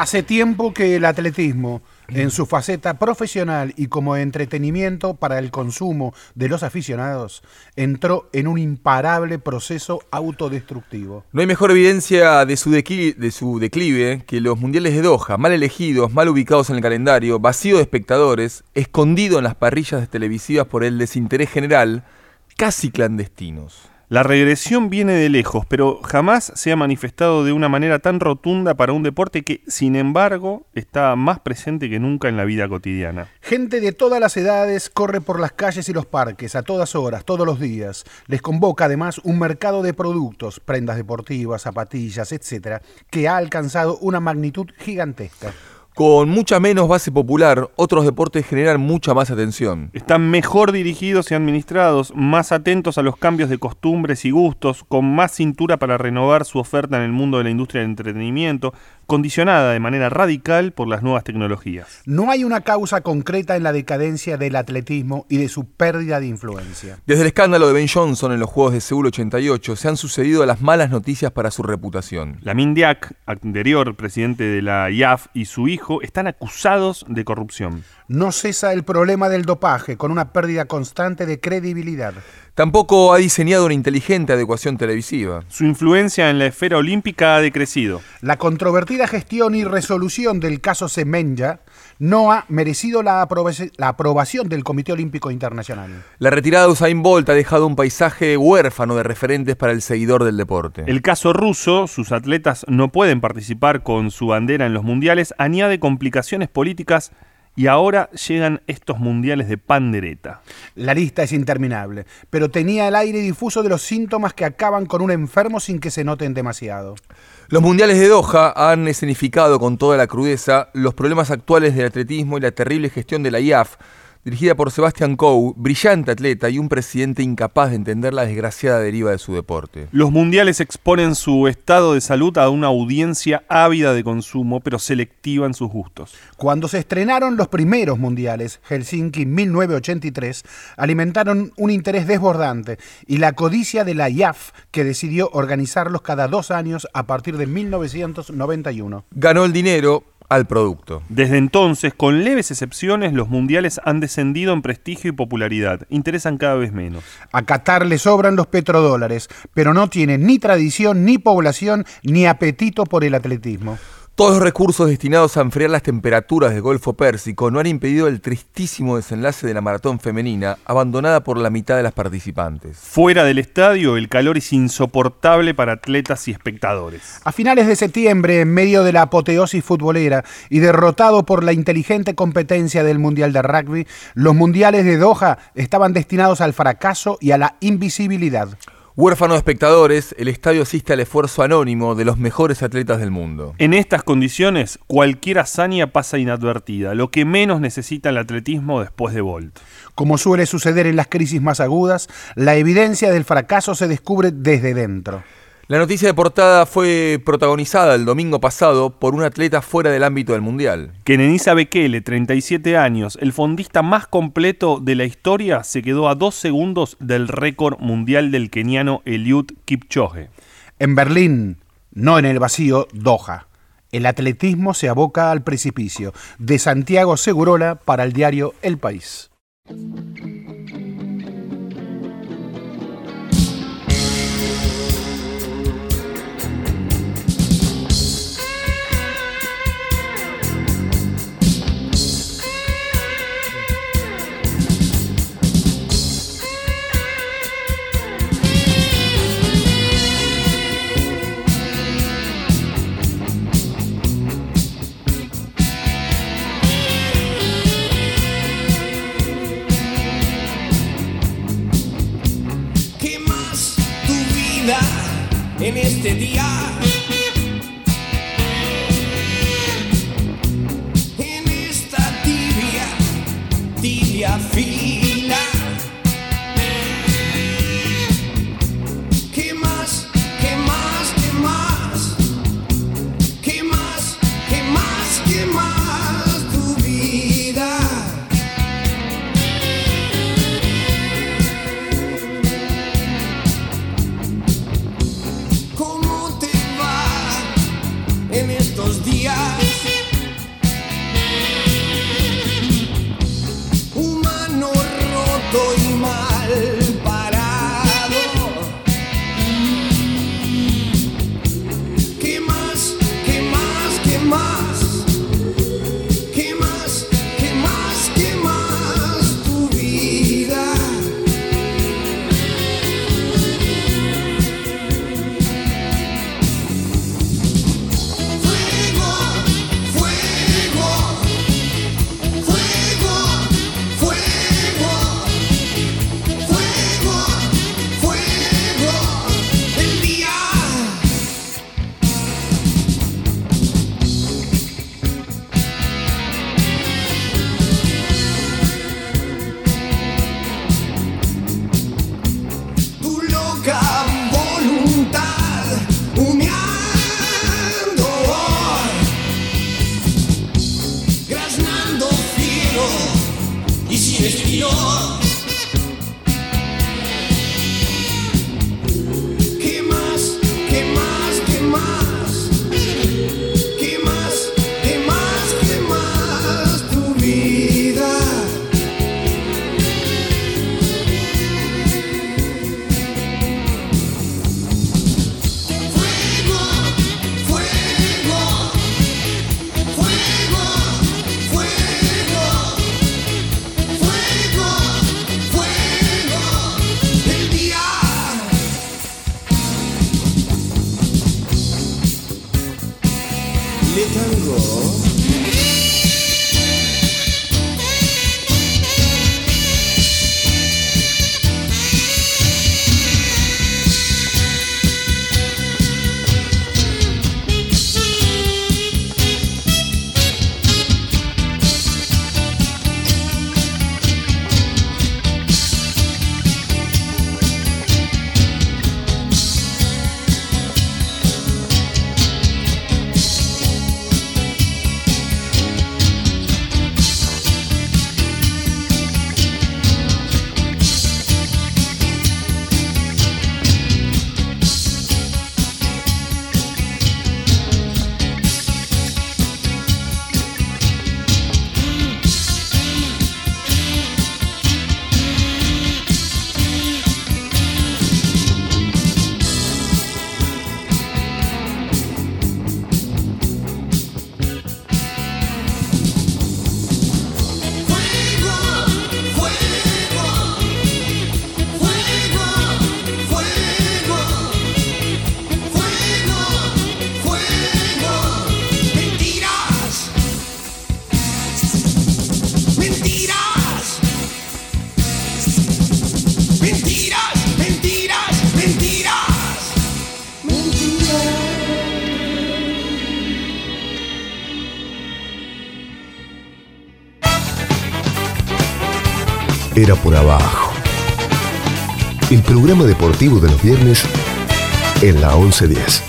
Hace tiempo que el atletismo, en su faceta profesional y como entretenimiento para el consumo de los aficionados, entró en un imparable proceso autodestructivo. No hay mejor evidencia de su, declive, que los mundiales de Doha, mal elegidos, mal ubicados en el calendario, vacío de espectadores, escondido en las parrillas televisivas por el desinterés general, casi clandestinos. La regresión viene de lejos, pero jamás se ha manifestado de una manera tan rotunda para un deporte que, sin embargo, está más presente que nunca en la vida cotidiana. Gente de todas las edades corre por las calles y los parques a todas horas, todos los días. Les convoca además un mercado de productos, prendas deportivas, zapatillas, etcétera, que ha alcanzado una magnitud gigantesca. Con mucha menos base popular, otros deportes generan mucha más atención. Están mejor dirigidos y administrados, más atentos a los cambios de costumbres y gustos, con más cintura para renovar su oferta en el mundo de la industria del entretenimiento, condicionada de manera radical por las nuevas tecnologías. No hay una causa concreta en la decadencia del atletismo y de su pérdida de influencia. Desde el escándalo de Ben Johnson en los Juegos de Seúl 88 se han sucedido las malas noticias para su reputación. La Mindiak, anterior presidente de la IAF, y su hijo están acusados de corrupción. No cesa el problema del dopaje, con una pérdida constante de credibilidad. Tampoco ha diseñado una inteligente adecuación televisiva. Su influencia en la esfera olímpica ha decrecido. La controvertida gestión y resolución del caso Semenya no ha merecido la, aprobaci- la aprobación del Comité Olímpico Internacional. La retirada de Usain Bolt ha dejado un paisaje huérfano de referentes para el seguidor del deporte. El caso ruso, sus atletas no pueden participar con su bandera en los mundiales, añade complicaciones políticas y ahora llegan estos mundiales de pandereta. La lista es interminable, pero tenía el aire difuso de los síntomas que acaban con un enfermo sin que se noten demasiado. Los mundiales de Doha han escenificado con toda la crudeza los problemas actuales del atletismo y la terrible gestión de la IAF, dirigida por Sebastian Coe, brillante atleta y un presidente incapaz de entender la desgraciada deriva de su deporte. Los mundiales exponen su estado de salud a una audiencia ávida de consumo, pero selectiva en sus gustos. Cuando se estrenaron los primeros mundiales, Helsinki 1983, alimentaron un interés desbordante y la codicia de la IAF, que decidió organizarlos cada dos años a partir de 1991. Ganó el dinero al producto. Desde entonces, con leves excepciones, los mundiales han descendido en prestigio y popularidad. Interesan cada vez menos. A Qatar le sobran los petrodólares, pero no tiene ni tradición, ni población, ni apetito por el atletismo. Todos los recursos destinados a enfriar las temperaturas del Golfo Pérsico no han impedido el tristísimo desenlace de la maratón femenina, abandonada por la mitad de las participantes. Fuera del estadio, el calor es insoportable para atletas y espectadores. A finales de septiembre, en medio de la apoteosis futbolera y derrotado por la inteligente competencia del Mundial de Rugby, los Mundiales de Doha estaban destinados al fracaso y a la invisibilidad. Huérfano de espectadores, el estadio asiste al esfuerzo anónimo de los mejores atletas del mundo. En estas condiciones, cualquier hazaña pasa inadvertida, lo que menos necesita el atletismo después de Bolt. Como suele suceder en las crisis más agudas, la evidencia del fracaso se descubre desde dentro. La noticia de portada fue protagonizada el domingo pasado por un atleta fuera del ámbito del Mundial. Kenenisa Bekele, 37 años, el fondista más completo de la historia, se quedó a dos segundos del récord mundial del keniano Eliud Kipchoge. En Berlín, no en el vacío, Doha. El atletismo se aboca al precipicio. De Santiago Segurola para el diario El País. este día. Sin por abajo. El programa deportivo de los viernes en la 1110.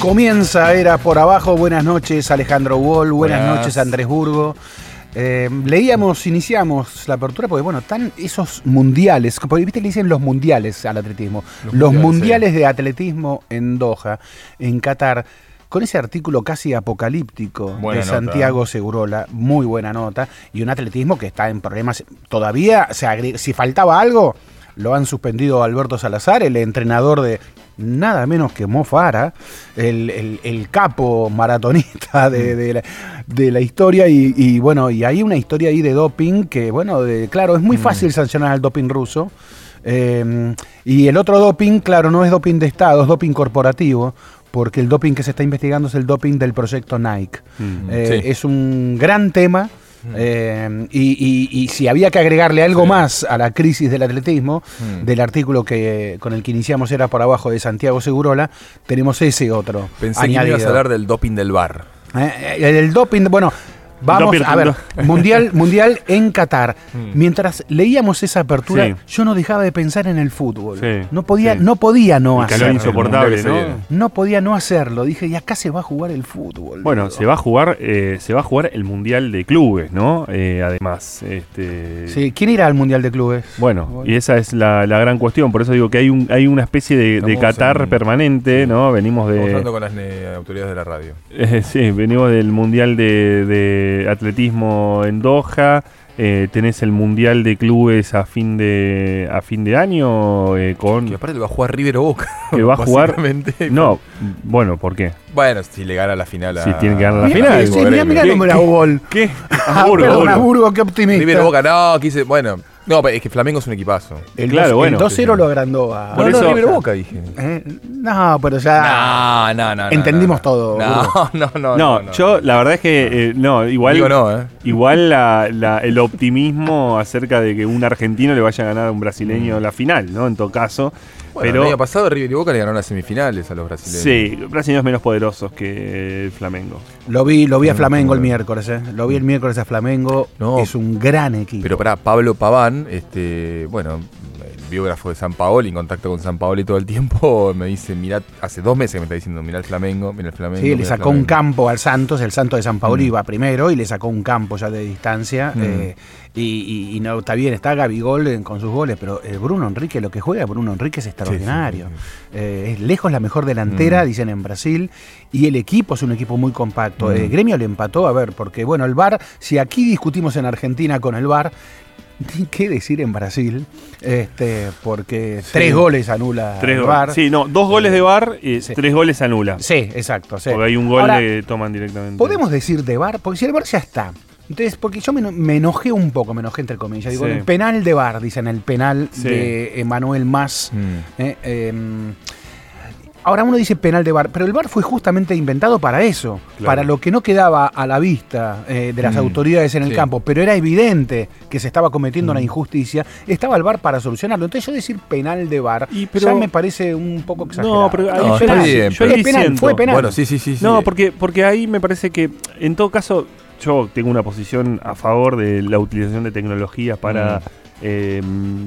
Comienza Era por abajo. Buenas noches, Alejandro Wall. Buenas, Buenas. noches, Andrés Burgo. Eh, leíamos, iniciamos la apertura porque, bueno, están esos mundiales, porque viste que le dicen los mundiales al atletismo, los, Los mundiales, mundiales, de atletismo en Doha, en Qatar, con ese artículo casi apocalíptico Buena de nota, Santiago Segurola, muy buena nota, y un atletismo que está en problemas. Todavía, se si faltaba algo, lo han suspendido Alberto Salazar, el entrenador de nada menos que Mo Farah, el, el- el capo maratonista de, de la, de la historia, y, y bueno, y hay una historia ahí de doping que, bueno, de- claro, es muy fácil sancionar al doping ruso. eh, y el otro doping, claro, no es doping de Estado, es doping corporativo, porque el doping que se está investigando es el doping del proyecto Nike. Mm, Eh, sí. Es un gran tema Eh, y, y- y si había que agregarle algo más a la crisis del atletismo, Mm. del artículo que con el que iniciamos era por abajo de Santiago Segurola, tenemos ese otro. Pensé que ibas a hablar del doping del bar. Eh, el doping, bueno, vamos a ver, mundial, mundial en Qatar. Mm. Mientras leíamos esa apertura, Sí. yo no dejaba de pensar en el fútbol. Sí, no podía, sí. no podía no El calor hacerlo. insoportable, ¿no? No podía no hacerlo. Dije, y acá se va a jugar el fútbol. Bueno, se va a jugar, eh, se va a jugar el mundial de clubes, ¿no? Eh, además, este, Sí, ¿quién irá al mundial de clubes? Bueno, y esa es la, la gran cuestión. Por eso digo que hay un, hay una especie de, de Estamos Qatar en- permanente, ¿no? Venimos Estamos de, hablando con las autoridades de la radio. Sí, venimos del Mundial de, de Atletismo en Doha. eh, tenés el Mundial de Clubes a fin de a fin de año eh, con Que aparte lo va a jugar River o Boca. que va a jugar no bueno ¿por qué? Bueno, si le gana la final a. Si tiene que ganar la Mirá, final, sí, mirá, mirá ¿Qué- qué- gol. ¿qué? Ah, Burgo, perdón, Burgo. Burgo, qué optimista. River o Boca, no, quise. Bueno, no, pero es que Flamengo es un equipazo. El Claro, dos- bueno. el 2-0 lo agrandó a. Por no, eso- no, River o Boca, dije. Eh, No, pero ya. No, no, no. Entendimos no. todo, No, no, no. No, yo la verdad es que eh, no, igual Digo no, ¿eh? Igual la- la- el optimismo acerca de que un argentino le vaya a ganar a un brasileño la final, ¿no? En todo caso. Bueno, pero el año pasado River y Boca le ganaron las semifinales a los brasileños. sí, brasileños menos poderosos que el Flamengo. Lo vi, lo vi a Mm, Flamengo el miércoles, ¿eh? Lo vi el miércoles a Flamengo. No. es un gran equipo. Pero para Pablo Paván, este, bueno, biógrafo de San Paolo, en contacto con San Paolo todo el tiempo, me dice, mirá, hace dos meses que me está diciendo, mirá el Flamengo, mirá el Flamengo. Sí, le sacó un Flamengo". campo al Santos, el Santos de San Paolo Mm. iba primero y le sacó un campo ya de distancia. Mm. eh, y, y- y no, está bien, está Gabigol con sus goles, pero el Bruno Enrique, lo que juega Bruno Enrique es extraordinario. Sí, sí, Eh, es lejos la mejor delantera, Mm. dicen en Brasil, y el equipo es un equipo muy compacto. Mm. El gremio le empató, a ver, porque bueno, el VAR, si aquí discutimos en Argentina con el VAR, ni qué decir en Brasil, este, porque tres goles anula Tres. VAR. Sí, no, dos goles de bar y Sí. tres goles anula. Sí, exacto. sí. Porque hay un gol Ahora, que toman directamente. ¿Podemos decir de VAR? Porque si el VAR ya está. Entonces, porque yo me, eno- me enojé un poco, me enojé entre comillas. Digo, el penal de VAR, dicen, el penal de Emanuel Más. Mm. eh, em, ahora uno dice penal de VAR, pero el VAR fue justamente inventado para eso, Claro. para lo que no quedaba a la vista eh, de las Mm. autoridades en el Sí. campo, pero era evidente que se estaba cometiendo Mm. una injusticia, estaba el VAR para solucionarlo. Entonces yo decir penal de VAR Y pero- ya me parece un poco exagerado. No, pero ahí No, yo, está ahí- bien, yo ahí Es penal, siento- fue penal. Bueno, sí, sí, sí. sí. No, porque, porque ahí me parece que, en todo caso, yo tengo una posición a favor de la utilización de tecnologías para, Mm. eh,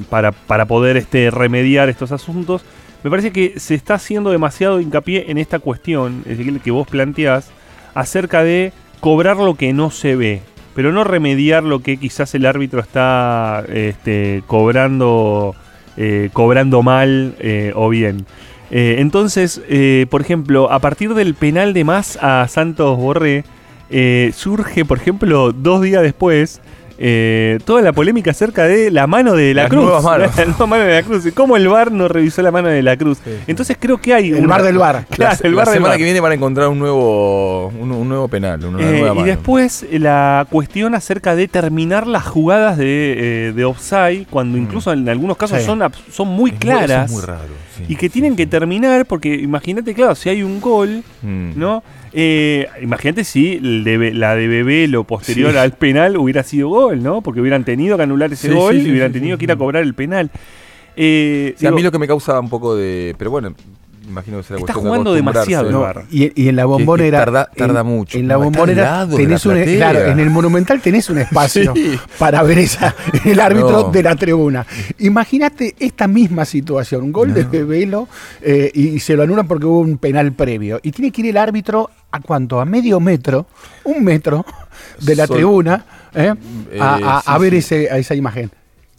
para, para poder este, remediar estos asuntos. Me parece que se está haciendo demasiado hincapié en esta cuestión, es decir, que vos planteás, acerca de cobrar lo que no se ve, pero no remediar lo que quizás el árbitro está este, cobrando, eh, cobrando mal eh, o bien. Eh, entonces, por ejemplo, a partir del penal de más a Santos Borré, surge, por ejemplo, dos días después, eh, toda la polémica acerca de la mano de la Las Cruz. nuevas manos. La nueva mano de la Cruz. ¿Cómo el VAR no revisó la mano de la Cruz? Sí, sí. Entonces creo que hay... El una- VAR del VAR. Claro, la, el la VAR del semana VAR. que viene van a encontrar un nuevo, un, un nuevo penal, una Eh, nueva y mano. después eh, la cuestión acerca de terminar las jugadas de, eh, de offside, cuando Mm. incluso en algunos casos Sí. son, son muy Es muy- eso claras. es muy raro. sí, y que sí, tienen sí. que terminar, porque imagínate, claro, si hay un gol, Mm. ¿no? Eh, imagínate si el de- la de Bebé, lo posterior Sí. al penal, hubiera sido gol, ¿no? Porque hubieran tenido que anular ese Sí, gol sí, y hubieran sí, tenido sí, que ir a cobrar el penal. Eh, Sí, a digo, mí lo que me causa un poco de. Pero bueno, imagino que será Está cuestión de jugando acostumbrarse. demasiado No, y, y en la Que- que bombonera. tarda- tarda en- mucho. En la No, bombonera de tenés la un. Claro, en el Monumental tenés un espacio Sí. para ver esa, el árbitro No. de la tribuna. Imagínate esta misma situación: un gol de Bebelo eh, y se lo anulan porque hubo un penal previo. Y tiene que ir el árbitro a cuánto? A medio metro, un metro de la Sol- tribuna eh, Eh, a, a- sí, a ver sí. ese, a esa imagen.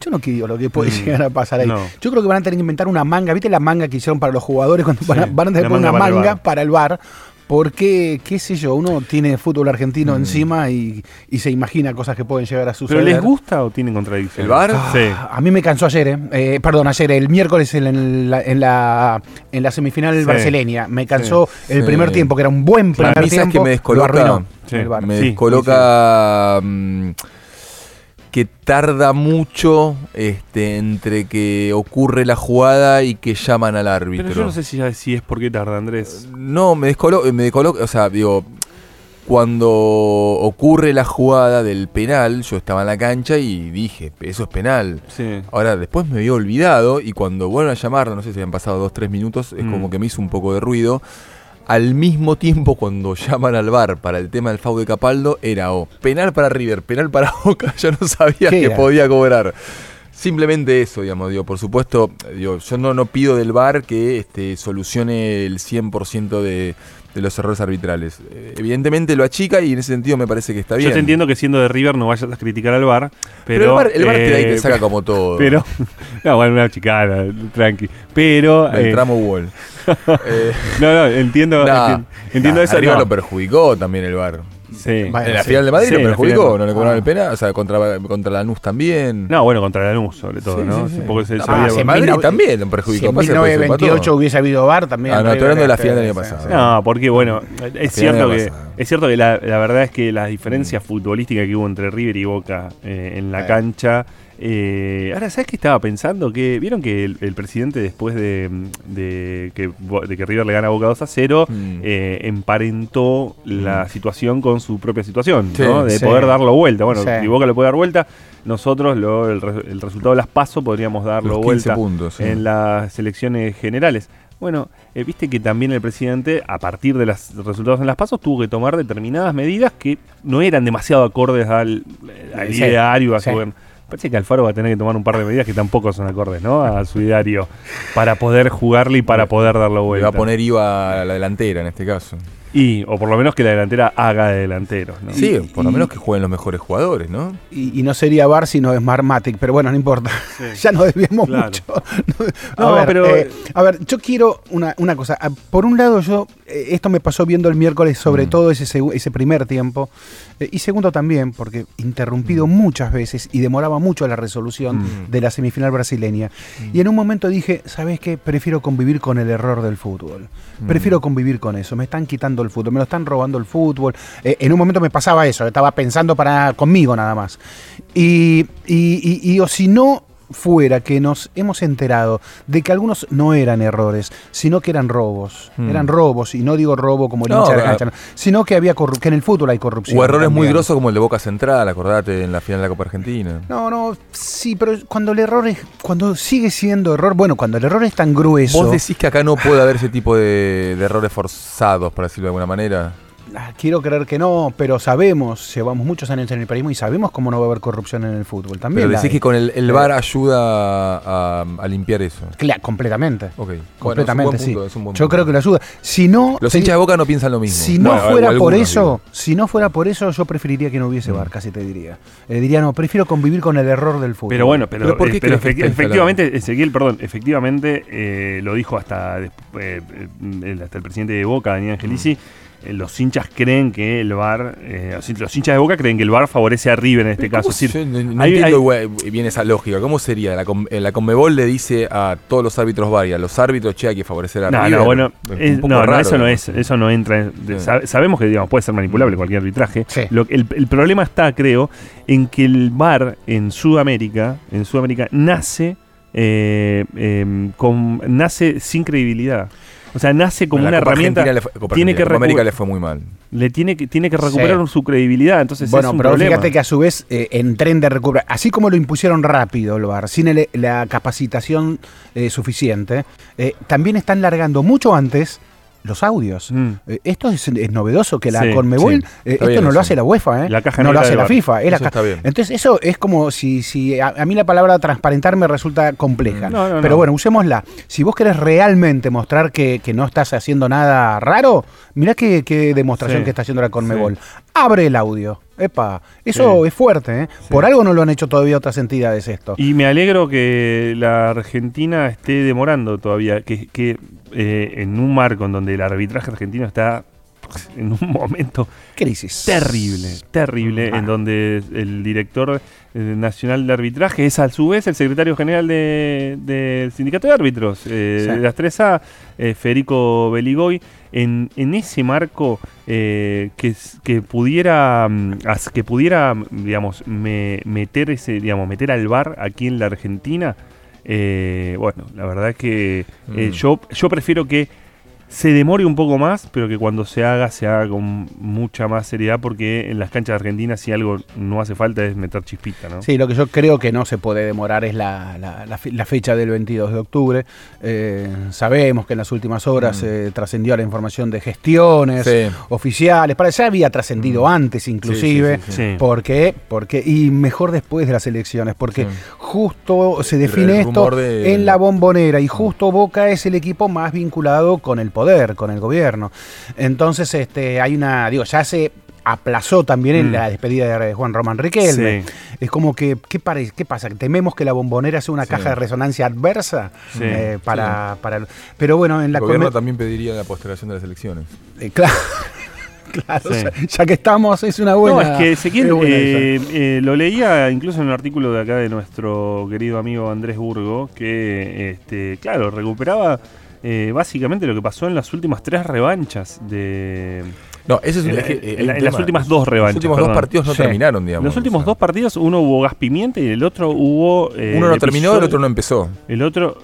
Yo no quiero lo que puede Mm, llegar a pasar ahí. no. Yo creo que van a tener que inventar una manga. ¿Viste la manga que hicieron para los jugadores cuando van, a, Sí, van a tener que poner una manga para el bar? Porque, qué sé yo, uno tiene fútbol argentino Mm. encima y, y se imagina cosas que pueden llegar a suceder. ¿Pero les gusta o tienen contradicción? ¿El VAR? Ah, Sí. A mí me cansó ayer, eh. Eh, perdón, ayer, el miércoles en, la, en, la, en la semifinal Sí. brasileña. Me cansó el Sí. primer tiempo, que era un buen primer mí, ¿sabes tiempo. que me descoloca? Lo arruinó Sí. el VAR. Me Sí, descoloca mm, que tarda mucho este, entre que ocurre la jugada y que llaman al árbitro. Pero yo no sé si, si es porque tarda, Andrés. No, me descoloca, me descoloca, o sea, digo, cuando ocurre la jugada del penal, yo estaba en la cancha y dije, eso es penal. Sí. Ahora, después me había olvidado y cuando vuelven a llamarlo, no sé si habían pasado dos, tres minutos, es Mm. como que me hizo un poco de ruido. Al mismo tiempo, cuando llaman al bar para el tema del FAU de Capaldo, era o penal para River, penal para Boca, yo no sabía ¿Qué que era? podía cobrar. Simplemente eso, digamos, digo, por supuesto, digo, yo no, no pido del VAR que este, solucione el 100% de, de los errores arbitrales. Eh, Evidentemente lo achica y en ese sentido me parece que está bien. Yo te entiendo que siendo de River no vayas a criticar al bar, pero. Pero, el VAR te da y te eh, saca como todo. Pero. No, bueno, una chicana, tranqui. Pero. El eh, tramo Wall. Eh, no, no, entiendo. nah, entiendo nah, eso. arriba no. lo perjudicó también el VAR. Sí. Bueno, en la sí. final de Madrid lo perjudicó, no le cobraron Ah. el penal, o sea, contra, contra Lanús también. No, bueno, contra Lanús, sobre todo, ¿no? Porque se, Ah, en Madrid mil- también lo Si perjudicó. en pasa que después se 1928 empató. hubiese habido VAR también. Ah, no, estoy hablando de la final del año pasado. No, porque bueno, es cierto que es cierto que la, la verdad es que las diferencias futbolísticas que hubo entre River y Boca eh, en la cancha. Eh, ahora, ¿sabes qué estaba pensando? Que vieron que el, el presidente después de, de que, Bo- de que River le gana a Boca 2 a 0 Mm. eh, emparentó la situación con su propia situación, Sí, ¿no? De sí. poder darlo vuelta. Bueno, Sí. si Boca lo puede dar vuelta, nosotros lo- el, el resultado de las PASO podríamos darlo Los 15 vuelta puntos, en las elecciones generales. Bueno, eh, viste que también el presidente, a partir de los resultados en las pasos, tuvo que tomar determinadas medidas que no eran demasiado acordes al, eh, al Sí, ideario, a sí. su gobierno. Parece que Alfaro va a tener que tomar un par de medidas que tampoco son acordes, ¿no? A su ideario, para poder jugarle y para poder darlo Le vuelta. va a poner IVA a la delantera en este caso. Y, o por lo menos que la delantera haga de delanteros, ¿no? Sí, Y- por lo menos que jueguen los mejores jugadores, ¿no? Y, y no sería VAR sino Smartmatic, pero bueno, no importa. ya nos desviamos Claro. mucho. No, a, ver, pero- eh, a ver, yo quiero una, una cosa. Ah, Por un lado, yo, eh, esto me pasó viendo el miércoles, sobre Mm. todo ese, ese primer tiempo. eh, y segundo también, porque interrumpido muchas veces y demoraba mucho la resolución Mm. de la semifinal brasileña. Y en un momento dije, ¿sabes qué? Prefiero convivir con el error del fútbol. Mm. Prefiero convivir con eso. Me están quitando el fútbol, me lo están robando el fútbol. Eh, en un momento me pasaba eso, estaba pensando para conmigo nada más. Y, y, y- y o si no fuera que nos hemos enterado de que algunos no eran errores, sino que eran robos. Hmm. Eran robos, y no digo robo como el No, hincha de la cancha, sino que había que en el fútbol hay corrupción. O errores muy grosos como el de Boca Central, acordate, en la final de la Copa Argentina. No, no, sí, pero cuando el error es, cuando sigue siendo error, bueno, cuando el error es tan grueso. ¿Vos decís que acá no puede haber ese tipo de, de errores forzados, por decirlo de alguna manera? Ah, Quiero creer que no, pero sabemos, llevamos muchos años en el periodismo y sabemos cómo no va a haber corrupción en el fútbol. También Pero decís que con el, el VAR ayuda a, a limpiar eso. Cla- completamente. Ok. Bueno, Completamente, es un buen sí. punto, es un buen Yo punto. creo que lo ayuda. Si no, Los hinchas de Boca no piensan lo mismo. si no fuera por eso, digo. si no fuera por eso, yo preferiría que no hubiese Mm. bar, casi te diría. Eh, diría, no, prefiero convivir con el error del fútbol. Pero bueno, pero, ¿Pero por qué eh, pero efecti- efectivamente, Ezequiel, perdón, efectivamente eh, lo dijo hasta, eh, hasta el presidente de Boca, Daniel Angelici. eh, los hinchas creen que el VAR, eh, los hinchas de Boca creen que el VAR favorece a River en este ¿Cómo caso. Es decir, no no hay- entiendo hay- bien esa lógica. ¿Cómo sería? La, com- eh, la Conmebol le dice a todos los árbitros VAR y a los árbitros, che, hay que favorecer a No, River. no, bueno, Es no, raro, eso no es, eso no entra. en- de- Sí. sab- sabemos que digamos puede ser manipulable cualquier arbitraje. Sí. Lo- el, el problema está, creo, en que el VAR en Sudamérica, en Sudamérica nace, eh, em, con, nace sin credibilidad. O sea, nace como una Copa herramienta. Argentina le fue- Copa tiene Argentina, que Copa América le fue muy mal. Le tiene que, tiene que recuperar Sí. su credibilidad. Entonces Bueno, es un pero problema. fíjate que a su vez eh, en tren de recuperación, así como lo impusieron rápido el VAR, sin el- la capacitación eh, suficiente, eh, también están largando mucho antes los audios. Mm. Eh, esto es, es novedoso, que la Sí, Conmebol, sí. eh, esto bien no lo hace la UEFA, ¿eh? La caja no lo hace la. FIFA. es la ca-. Entonces eso es como si, si a, a mí la palabra transparentar me resulta compleja. No, no, Pero no. bueno, usémosla. Si vos querés realmente mostrar que, que no estás haciendo nada raro, mirá qué, qué demostración Sí, que está haciendo la Conmebol. sí. Abre el audio. Epa, eso Sí. es fuerte, ¿eh? Por algo no lo han hecho todavía otras entidades esto. Y me alegro que la Argentina esté demorando todavía, que, que eh, en un marco en donde el arbitraje argentino está en un momento Crisis. terrible, terrible, Ah. en donde el director eh, nacional de arbitraje es a su vez el secretario general de- del sindicato de árbitros eh, Sí. de las 3A, eh, Federico Beligoy, en, en ese marco eh, que, pudiera mm, que pudiera digamos me- meter ese digamos meter al bar aquí en la Argentina eh, bueno la verdad es que eh, Mm. yo yo prefiero que se demore un poco más, pero que cuando se haga, se haga con mucha más seriedad, porque en las canchas de Argentina si algo no hace falta es meter chispita, ¿no? Sí, lo que yo creo que no se puede demorar es la, la- la fe- la fecha del 22 de octubre. Eh, sabemos que en las últimas horas eh, trascendió la información de gestiones Sí. oficiales. Para ya había trascendido antes, inclusive. sí, sí, sí. Sí. ¿Por qué? Porque, y mejor después de las elecciones, porque Sí. justo se define esto de- en la bombonera y justo Boca es el equipo más vinculado con el poder, con el gobierno. Entonces, este, hay una, digo, ya se aplazó también en Mm. la despedida de Juan Román Riquelme. Sí. Es como que, ¿qué, pare- qué pasa? ¿Tememos que la bombonera sea una Sí. caja de resonancia adversa? Sí. Eh, para, para el- Pero bueno, en la El gobierno también pediría la postergación de las elecciones. eh, claro, claro, Sí. o sea, ya que estamos, es una buena. no, es que Ezequiel eh, eh, lo leía incluso en un artículo de acá de nuestro querido amigo Andrés Burgo, que, este, claro, recuperaba eh, básicamente lo que pasó en las últimas tres revanchas de... No, ese es un, En las últimas dos revanchas, Los últimos perdón. dos partidos no Sí. terminaron, digamos. En los últimos o sea, dos partidos, uno hubo gas pimienta y el otro hubo... eh, Uno no terminó, el otro no empezó. El otro,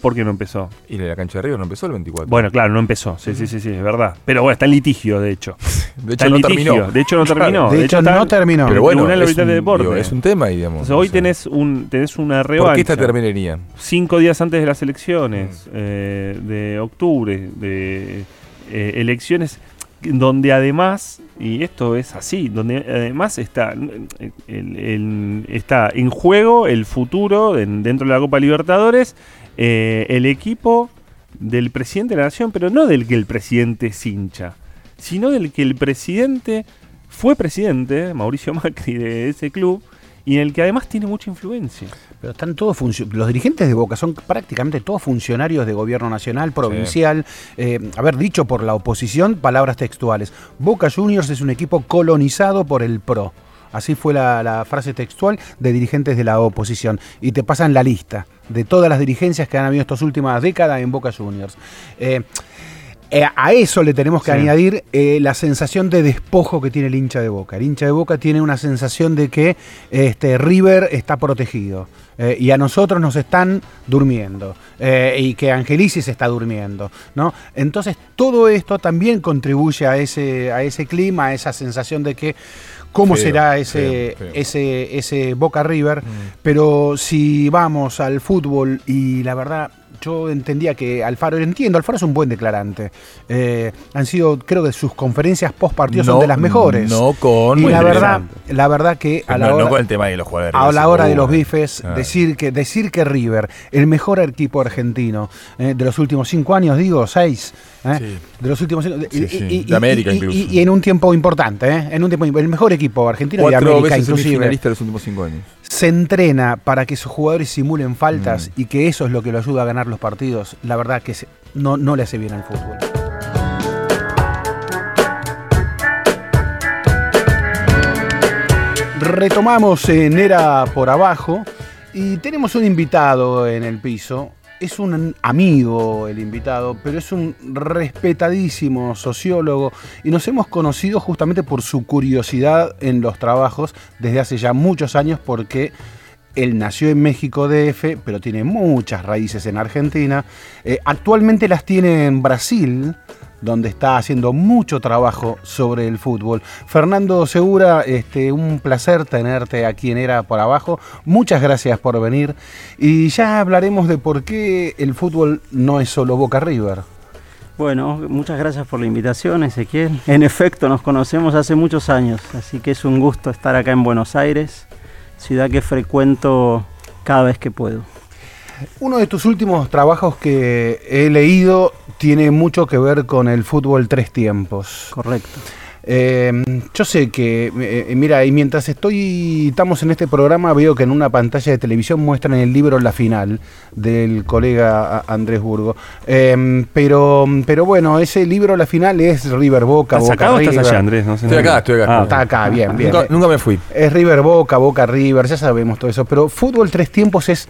¿por qué no empezó? Y la cancha de Río no empezó el 24. Bueno, claro, no empezó, sí, sí, sí, sí, es verdad. Pero bueno, está en litigio, de hecho. de Está hecho no litigio, terminó. De hecho no Claro. terminó. de hecho, no terminó. Pero bueno, es un, de Deporte. digo, es un tema, digamos. Entonces, hoy o sea, tenés, un, tenés una ¿Por revancha. qué esta terminaría? Cinco días antes de las Mm. elecciones de, de octubre, de eh, elecciones donde además, y esto es así, donde además está, el- el- está en juego el futuro en- dentro de la Copa Libertadores, eh, el equipo del presidente de la nación, pero no del que el presidente es hincha, sino del que el presidente fue presidente, Mauricio Macri, de ese club, y en el que además tiene mucha influencia. Pero están todos los dirigentes de Boca son prácticamente todos funcionarios de gobierno nacional, provincial. eh, haber dicho por la oposición palabras textuales. Boca Juniors es un equipo colonizado por el PRO. Así fue la, la frase textual de dirigentes de la oposición. Y te pasan la lista de todas las dirigencias que han habido estas últimas décadas en Boca Juniors. Eh, eh, a eso le tenemos que Sí. añadir eh, la sensación de despojo que tiene el hincha de Boca. El hincha de Boca tiene una sensación de que este, River está protegido eh, y a nosotros nos están durmiendo y que Angelicis está durmiendo. ¿no? Entonces todo esto también contribuye a ese, a ese clima, a esa sensación de que cómo Feo, será ese, feo, feo. ese, ese Boca River. Mm. Pero si vamos al fútbol y la verdad, yo entendía que Alfaro, entiendo, Alfaro es un buen declarante. Eh, han sido, creo que sus conferencias post partido son No, de las mejores. No con. y la verdad, la verdad que a la no, no hora, con el tema de los jugadores. a la hora de los bifes, Claro. decir que decir que River, el mejor equipo argentino eh, de los últimos cinco años, digo, seis, eh, Sí. de los últimos Sí, y- sí, y- de América y- incluso. y- y en un tiempo importante, eh, en un tiempo el mejor equipo argentino y de Cuatro América veces inclusive de los últimos cinco años. se entrena para que sus jugadores simulen faltas Mm. y que eso es lo que lo ayuda a ganar los partidos, la verdad que no, no le hace bien al fútbol. Retomamos en Era por abajo y tenemos un invitado en el piso. Es un amigo el invitado, pero es un respetadísimo sociólogo y nos hemos conocido justamente por su curiosidad en los trabajos desde hace ya muchos años porque él nació en México DF, pero tiene muchas raíces en Argentina. Eh, actualmente las tiene en Brasil, donde está haciendo mucho trabajo sobre el fútbol. Fernando Segura, este, un placer tenerte aquí en Era por Abajo. Muchas gracias por venir. Y ya hablaremos de por qué el fútbol no es solo Boca River. Bueno, muchas gracias por la invitación, Ezequiel. En efecto, nos conocemos hace muchos años, así que es un gusto estar acá en Buenos Aires, ciudad que frecuento cada vez que puedo. Uno de tus últimos trabajos que he leído tiene mucho que ver con el fútbol tres tiempos. Correcto. Eh, yo sé que, eh, mira, y mientras estoy, estamos en este programa, veo que en una pantalla de televisión muestran el libro La Final del colega Andrés Burgo. Eh, pero, pero bueno, ese libro La Final es River Boca, ¿Estás Boca acá o River. estás allá, Andrés? No sé Estoy acá, estoy acá. Ah, Está acá, bien, bien. Nunca, nunca me fui. Es River Boca, Boca River, ya sabemos todo eso, pero fútbol tres tiempos es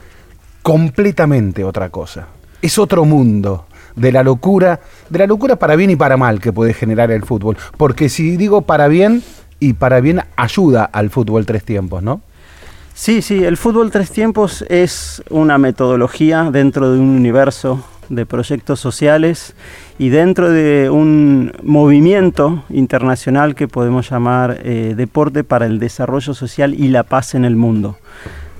completamente otra cosa. Es otro mundo de la locura, de la locura para bien y para mal que puede generar el fútbol. Porque si digo para bien, y para bien ayuda al fútbol tres tiempos, ¿no? Sí, sí, el fútbol tres tiempos es una metodología dentro de un universo de proyectos sociales y dentro de un movimiento internacional que podemos llamar eh, Deporte para el Desarrollo Social y la Paz en el Mundo.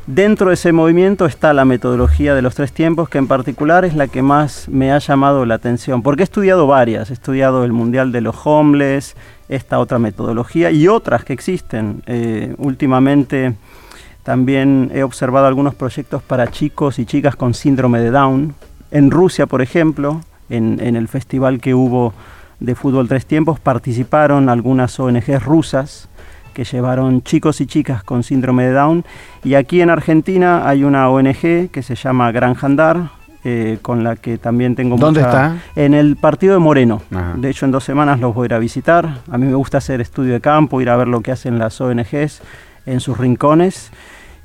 Dentro de ese movimiento está la metodología de los tres tiempos, que en particular es la que más me ha llamado la atención, porque he estudiado varias, he estudiado el Mundial de los Homeless, esta otra metodología y otras que existen. Eh, últimamente también he observado algunos proyectos para chicos y chicas con síndrome de Down. En Rusia, por ejemplo, en, en el festival que hubo de fútbol tres tiempos, participaron algunas ONGs rusas que llevaron chicos y chicas con síndrome de Down. Y aquí en Argentina hay una ONG que se llama Gran Andar, eh, con la que también tengo ¿Dónde mucha- está? En el partido de Moreno. Ajá. De hecho, en dos semanas los voy a ir a visitar. A mí me gusta hacer estudio de campo, ir a ver lo que hacen las ONGs en sus rincones.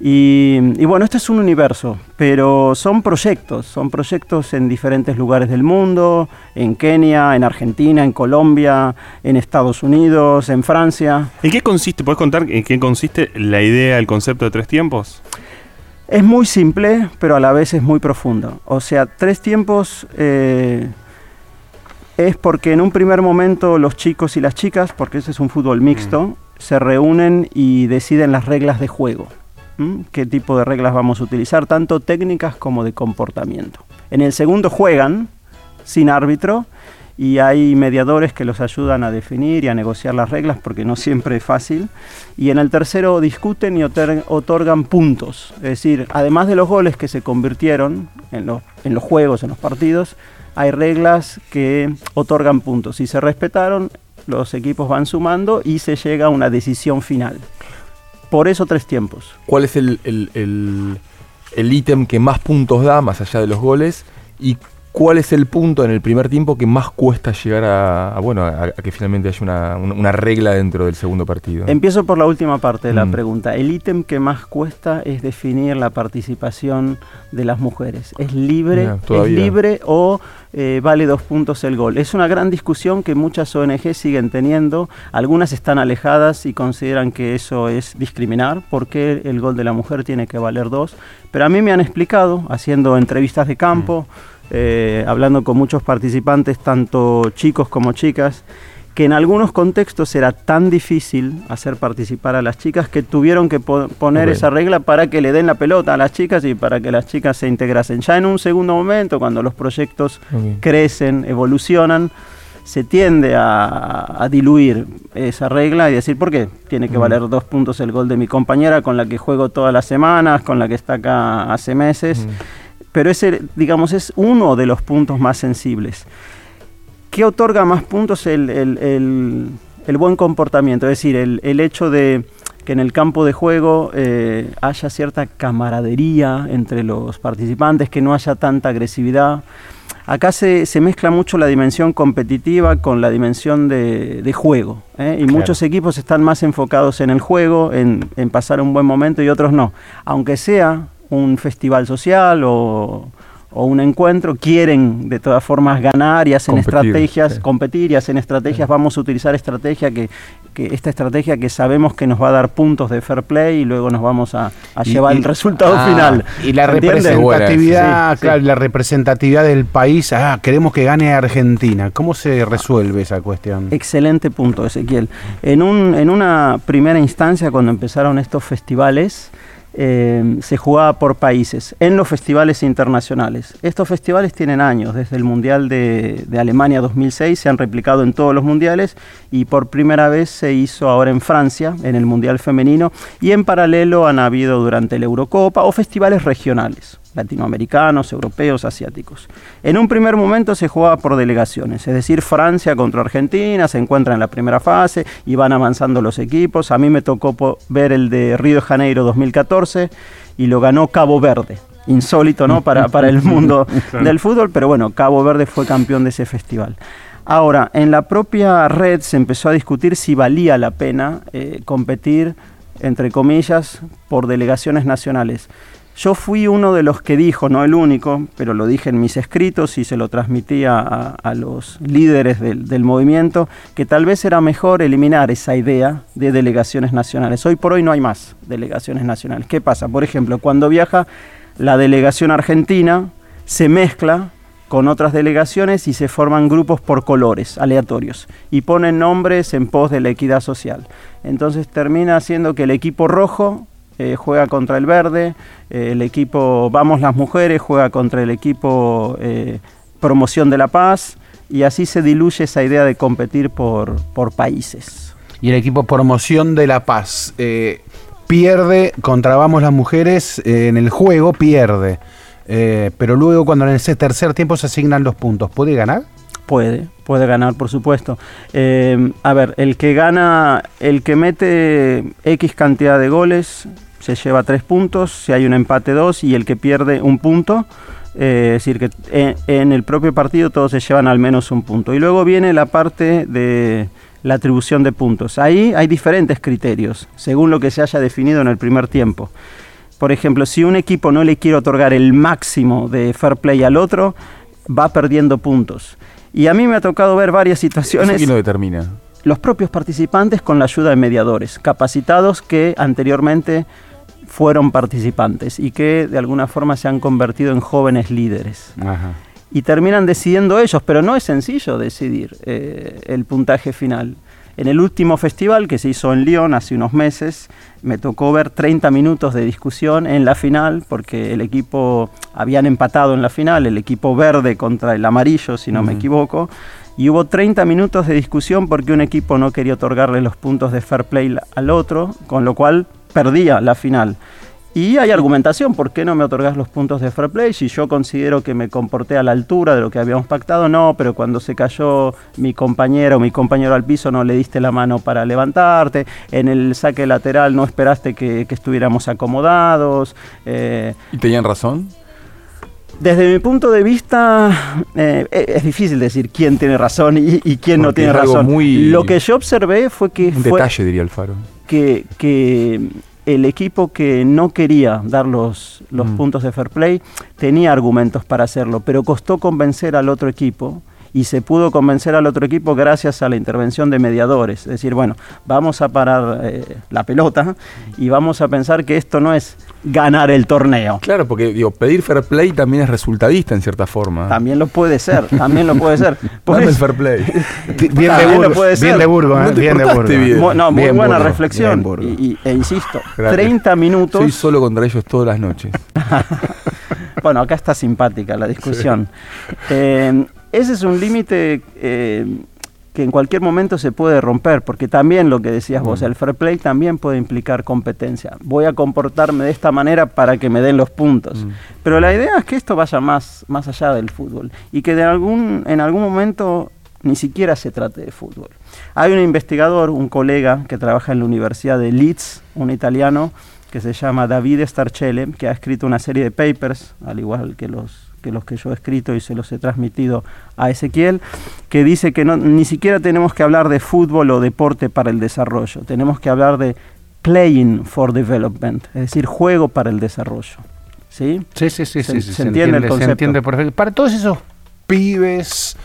Y, y bueno, este es un universo, pero son proyectos, son proyectos en diferentes lugares del mundo, en Kenia, en Argentina, en Colombia, en Estados Unidos, en Francia. ¿En qué consiste? ¿Puedes contar en qué consiste la idea, el concepto de tres tiempos? Es muy simple, pero a la vez es muy profundo. O sea, tres tiempos eh, es porque en un primer momento los chicos y las chicas, porque ese es un fútbol mixto, se reúnen y deciden las reglas de juego. ¿Qué tipo de reglas vamos a utilizar? Tanto técnicas como de comportamiento. En el segundo juegan sin árbitro y hay mediadores que los ayudan a definir y a negociar las reglas porque no siempre es fácil. Y en el tercero discuten y otor- otorgan puntos. Es decir, además de los goles que se convirtieron en los juegos, en los partidos, hay reglas que otorgan puntos. Si se respetaron, los equipos van sumando y se llega a una decisión final. Por eso tres tiempos. ¿Cuál es el el- el- el ítem que más puntos da, más allá de los goles? ¿Y cuál es el punto en el primer tiempo que más cuesta llegar a, a, bueno, a, a que finalmente haya una, una- regla dentro del segundo partido? Empiezo por la última parte de la Mm. pregunta. El ítem que más cuesta es definir la participación de las mujeres. ¿Es libre, Mira, ¿es libre o eh, vale dos puntos el gol? Es una gran discusión que muchas ONG siguen teniendo. Algunas están alejadas y consideran que eso es discriminar. ¿Por qué el gol de la mujer tiene que valer dos? Pero a mí me han explicado, haciendo entrevistas de campo, eh, hablando con muchos participantes, tanto chicos como chicas, que en algunos contextos era tan difícil hacer participar a las chicas que tuvieron que po- poner Ok. esa regla para que le den la pelota a las chicas y para que las chicas se integrasen. Ya en un segundo momento, cuando los proyectos Ok. crecen, evolucionan, se tiende a, a diluir esa regla y decir, ¿por qué? Tiene que valer dos puntos el gol de mi compañera con la que juego todas las semanas, con la que está acá hace meses. Mm. Pero ese, digamos, es uno de los puntos más sensibles. ¿Qué otorga más puntos el, el- el- el buen comportamiento? Es decir, el, el hecho de que en el campo de juego eh, haya cierta camaradería entre los participantes, que no haya tanta agresividad. Acá se, se mezcla mucho la dimensión competitiva con la dimensión de, de juego. ¿eh? Y muchos equipos están más enfocados en el juego, en, en pasar un buen momento y otros no. Aunque sea un festival social o, o un encuentro, quieren de todas formas ganar y hacen Competir, estrategias, sí. competir y hacen estrategias. Vamos a utilizar estrategia que, que esta estrategia que sabemos que nos va a dar puntos de fair play y luego nos vamos a, a Y- llevar y- el resultado ah, final. Y la ¿Entiendes? representatividad, Sí, sí. claro, la representatividad del país, ah, queremos que gane Argentina. ¿Cómo se resuelve esa cuestión? Excelente punto, Ezequiel. En, un, en una primera instancia, cuando empezaron estos festivales, eh, se jugaba por países, en los festivales internacionales. Estos festivales tienen años, desde el Mundial de, de Alemania 2006, se han replicado en todos los mundiales y por primera vez se hizo ahora en Francia, en el Mundial Femenino, y en paralelo han habido durante la Eurocopa o festivales regionales latinoamericanos, europeos, asiáticos. En un primer momento se jugaba por delegaciones, es decir, Francia contra Argentina, se encuentra en la primera fase y van avanzando los equipos. A mí me tocó ver el de Río de Janeiro 2014 y lo ganó Cabo Verde. Insólito, ¿no? Para, para el mundo del fútbol, pero bueno, Cabo Verde fue campeón de ese festival. Ahora, en la propia red se empezó a discutir si valía la pena eh, competir, entre comillas, por delegaciones nacionales. Yo fui uno de los que dijo, no el único, pero lo dije en mis escritos y se lo transmití a, los líderes del, del movimiento, que tal vez era mejor eliminar esa idea de delegaciones nacionales. Hoy por hoy no hay más delegaciones nacionales. ¿Qué pasa? Por ejemplo, cuando viaja la delegación argentina, se mezcla con otras delegaciones y se forman grupos por colores aleatorios y ponen nombres en pos de la equidad social. Entonces termina siendo que el equipo rojo eh, juega contra el verde, eh, el equipo Vamos las Mujeres juega contra el equipo eh, Promoción de la Paz y así se diluye esa idea de competir por, por países. Y el equipo Promoción de la Paz pierde contra Vamos las Mujeres en el juego, pierde. Pero luego cuando en ese tercer tiempo se asignan los puntos, ¿puede ganar? Puede, puede ganar, por supuesto. Eh, a ver, el que gana, el que mete X cantidad de goles se lleva tres puntos, si hay un empate dos y el que pierde un punto, eh, es decir, que en, en el propio partido todos se llevan al menos un punto. Y luego viene la parte de la atribución de puntos. Ahí hay diferentes criterios, según lo que se haya definido en el primer tiempo. Por ejemplo, si un equipo no le quiere otorgar el máximo de fair play al otro, va perdiendo puntos. Y a mí me ha tocado ver varias ¿Eso situaciones quién lo determina? los propios participantes con la ayuda de mediadores, capacitados que anteriormente fueron participantes y que de alguna forma se han convertido en jóvenes líderes. Ajá. Y terminan decidiendo ellos, pero no es sencillo decidir eh, el puntaje final. En el último festival que se hizo en Lyon hace unos meses, me tocó ver 30 minutos de discusión en la final, porque el equipo, habían empatado en la final, el equipo verde contra el amarillo, si no me equivoco, y hubo 30 minutos de discusión porque un equipo no quería otorgarle los puntos de fair play al otro, con lo cual perdía la final. Y hay argumentación, ¿por qué no me otorgas los puntos de fair play? Si yo considero que me comporté a la altura de lo que habíamos pactado, no, pero cuando se cayó mi compañero o mi compañero al piso no le diste la mano para levantarte, en el saque lateral no esperaste que, que estuviéramos acomodados. eh, ¿Y tenían razón? Desde mi punto de vista, eh, es difícil decir quién tiene razón y, y quién no tiene razón. muy- Lo que yo observé fue que Un fue detalle, diría Alfaro. que, que el equipo que no quería dar los, los Mm. puntos de fair play tenía argumentos para hacerlo, pero costó convencer al otro equipo y se pudo convencer al otro equipo gracias a la intervención de mediadores. Es decir, bueno, vamos a parar eh, la pelota y vamos a pensar que esto no es ganar el torneo. Claro, porque digo, pedir fair play también es resultadista en cierta forma. También lo puede ser, también lo puede ser. Por Dame el eso- fair play. Bien de puede ser. bien de Burgos, No eh, te bien de bien. Mu- no, muy Bien buena reflexión. bien Burgos. Y, y- e insisto, Gracias. 30 minutos. Soy solo contra ellos todas las noches. Bueno, acá está simpática la discusión. Eh, ese es un límite eh, que en cualquier momento se puede romper, porque también lo que decías vos, el fair play también puede implicar competencia. Voy a comportarme de esta manera para que me den los puntos. Pero la idea es que esto vaya más, más allá del fútbol y que de algún, en algún momento ni siquiera se trate de fútbol. Hay un investigador, un colega que trabaja en la Universidad de Leeds, un italiano, que se llama David Starchele, que ha escrito una serie de papers, al igual que los que los que yo he escrito y se los he transmitido a Ezequiel, que dice que no, ni siquiera tenemos que hablar de fútbol o deporte para el desarrollo, tenemos que hablar de playing for development, es decir, juego para el desarrollo. ¿Sí? Sí, sí, sí, Se- sí, sí, se entiende el se concepto. entiende perfecto. Para todos esos pibes,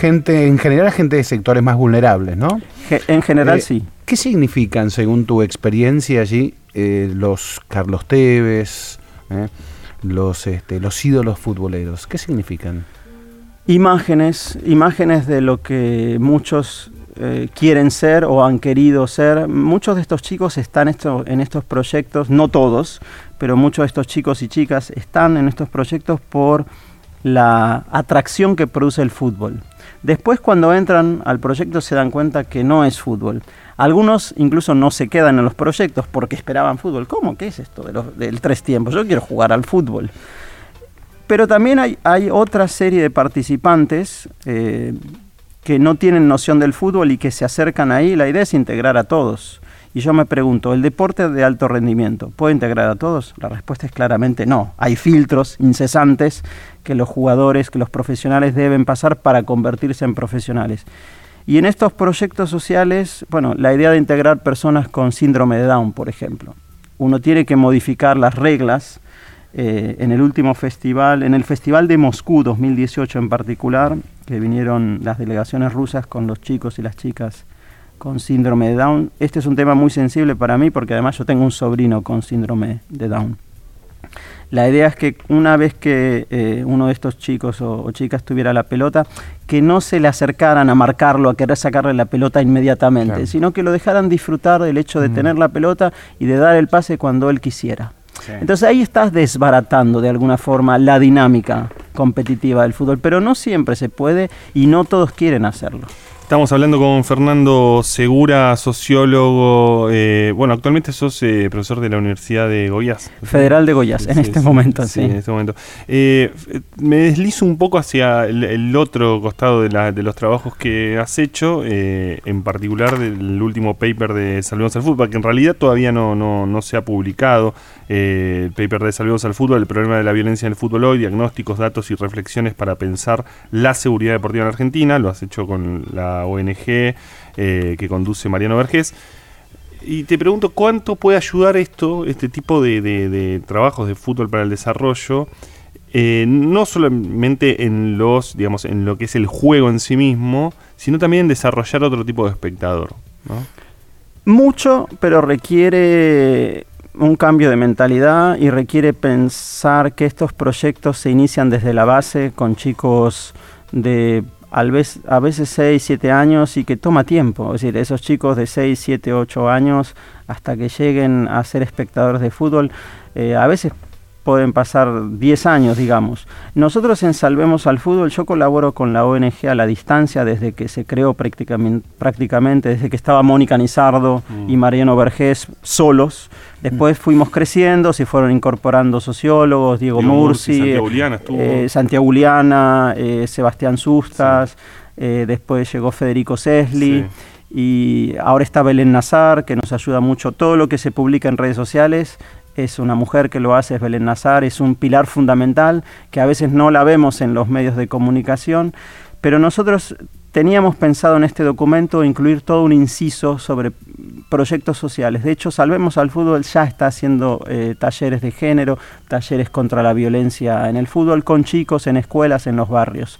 gente, en general gente de sectores más vulnerables, ¿no? Ge- En general Eh, sí. ¿Qué significan, según tu experiencia allí, eh, los Carlos Tevez, eh, los, este, los ídolos futboleros? ¿Qué significan? Imágenes, imágenes de lo que muchos eh, quieren ser o han querido ser. Muchos de estos chicos están esto- en estos proyectos, no todos, pero muchos de estos chicos y chicas están en estos proyectos por la atracción que produce el fútbol. Después cuando entran al proyecto se dan cuenta que no es fútbol. Algunos incluso no se quedan en los proyectos porque esperaban fútbol. ¿Cómo? ¿Qué es esto del tres tiempos? Yo quiero jugar al fútbol. Pero también hay, hay otra serie de participantes eh, que no tienen noción del fútbol y que se acercan ahí. La idea es integrar a todos. Y yo me pregunto, ¿el deporte de alto rendimiento puede integrar a todos? La respuesta es claramente no. Hay filtros incesantes que los jugadores, que los profesionales deben pasar para convertirse en profesionales. Y en estos proyectos sociales, bueno, la idea de integrar personas con síndrome de Down, por ejemplo. Uno tiene que modificar las reglas eh, en el último festival, en el Festival de Moscú 2018 en particular, que vinieron las delegaciones rusas con los chicos y las chicas con síndrome de Down. Este es un tema muy sensible para mí porque además yo tengo un sobrino con síndrome de Down. La idea es que una vez que eh, uno de estos chicos o, o chicas tuviera la pelota, que no se le acercaran a marcarlo, a querer sacarle la pelota inmediatamente, Claro. sino que lo dejaran disfrutar del hecho de tener la pelota y de dar el pase cuando él quisiera. Entonces ahí estás desbaratando de alguna forma la dinámica competitiva del fútbol, pero no siempre se puede y no todos quieren hacerlo. Estamos hablando con Fernando Segura, sociólogo. eh, bueno, actualmente sos eh, profesor de la Universidad de Goiás. Federal de Goiás, en este sí, momento, sí. en este momento. Eh, me deslizo un poco hacia el, el otro costado de, la- de los trabajos que has hecho, en particular del último paper de Salvemos al Fútbol, que en realidad todavía no, no, no se ha publicado. Eh, paper de Salvemos al Fútbol, el problema de la violencia en el fútbol hoy, diagnósticos, datos y reflexiones para pensar la seguridad deportiva en Argentina. Lo has hecho con la ONG eh, que conduce Mariano Vergés. Y te pregunto, ¿cuánto puede ayudar esto, este tipo de, trabajos de fútbol para el desarrollo, eh, no solamente en los, digamos, en lo que es el juego en sí mismo, sino también en desarrollar otro tipo de espectador? Mucho, pero requiere un cambio de mentalidad y requiere pensar que estos proyectos se inician desde la base con chicos de a veces 6, 7 años y que toma tiempo. Es decir, esos chicos de 6, 7, 8 años hasta que lleguen a ser espectadores de fútbol, eh, a veces pueden pasar 10 años, digamos. Nosotros en Salvemos al Fútbol, yo colaboro con la ONG a la distancia desde que se creó prácticamente, prácticamente desde que estaba Mónica Nizardo y Mariano Vergés solos. Después fuimos creciendo, se fueron incorporando sociólogos, Diego, Diego Mursi, Mursi, Santiago Uliana estuvo. eh, Santiago Uliana, eh, Sebastián Sustas, eh, después llegó Federico Sesli. Sí. Y ahora está Belén Nazar, que nos ayuda mucho. Todo lo que se publica en redes sociales es una mujer que lo hace, es Belén Nazar, es un pilar fundamental que a veces no la vemos en los medios de comunicación, pero nosotros teníamos pensado en este documento incluir todo un inciso sobre proyectos sociales. De hecho, Salvemos al Fútbol ya está haciendo eh, talleres de género, talleres contra la violencia en el fútbol, con chicos en escuelas, en los barrios.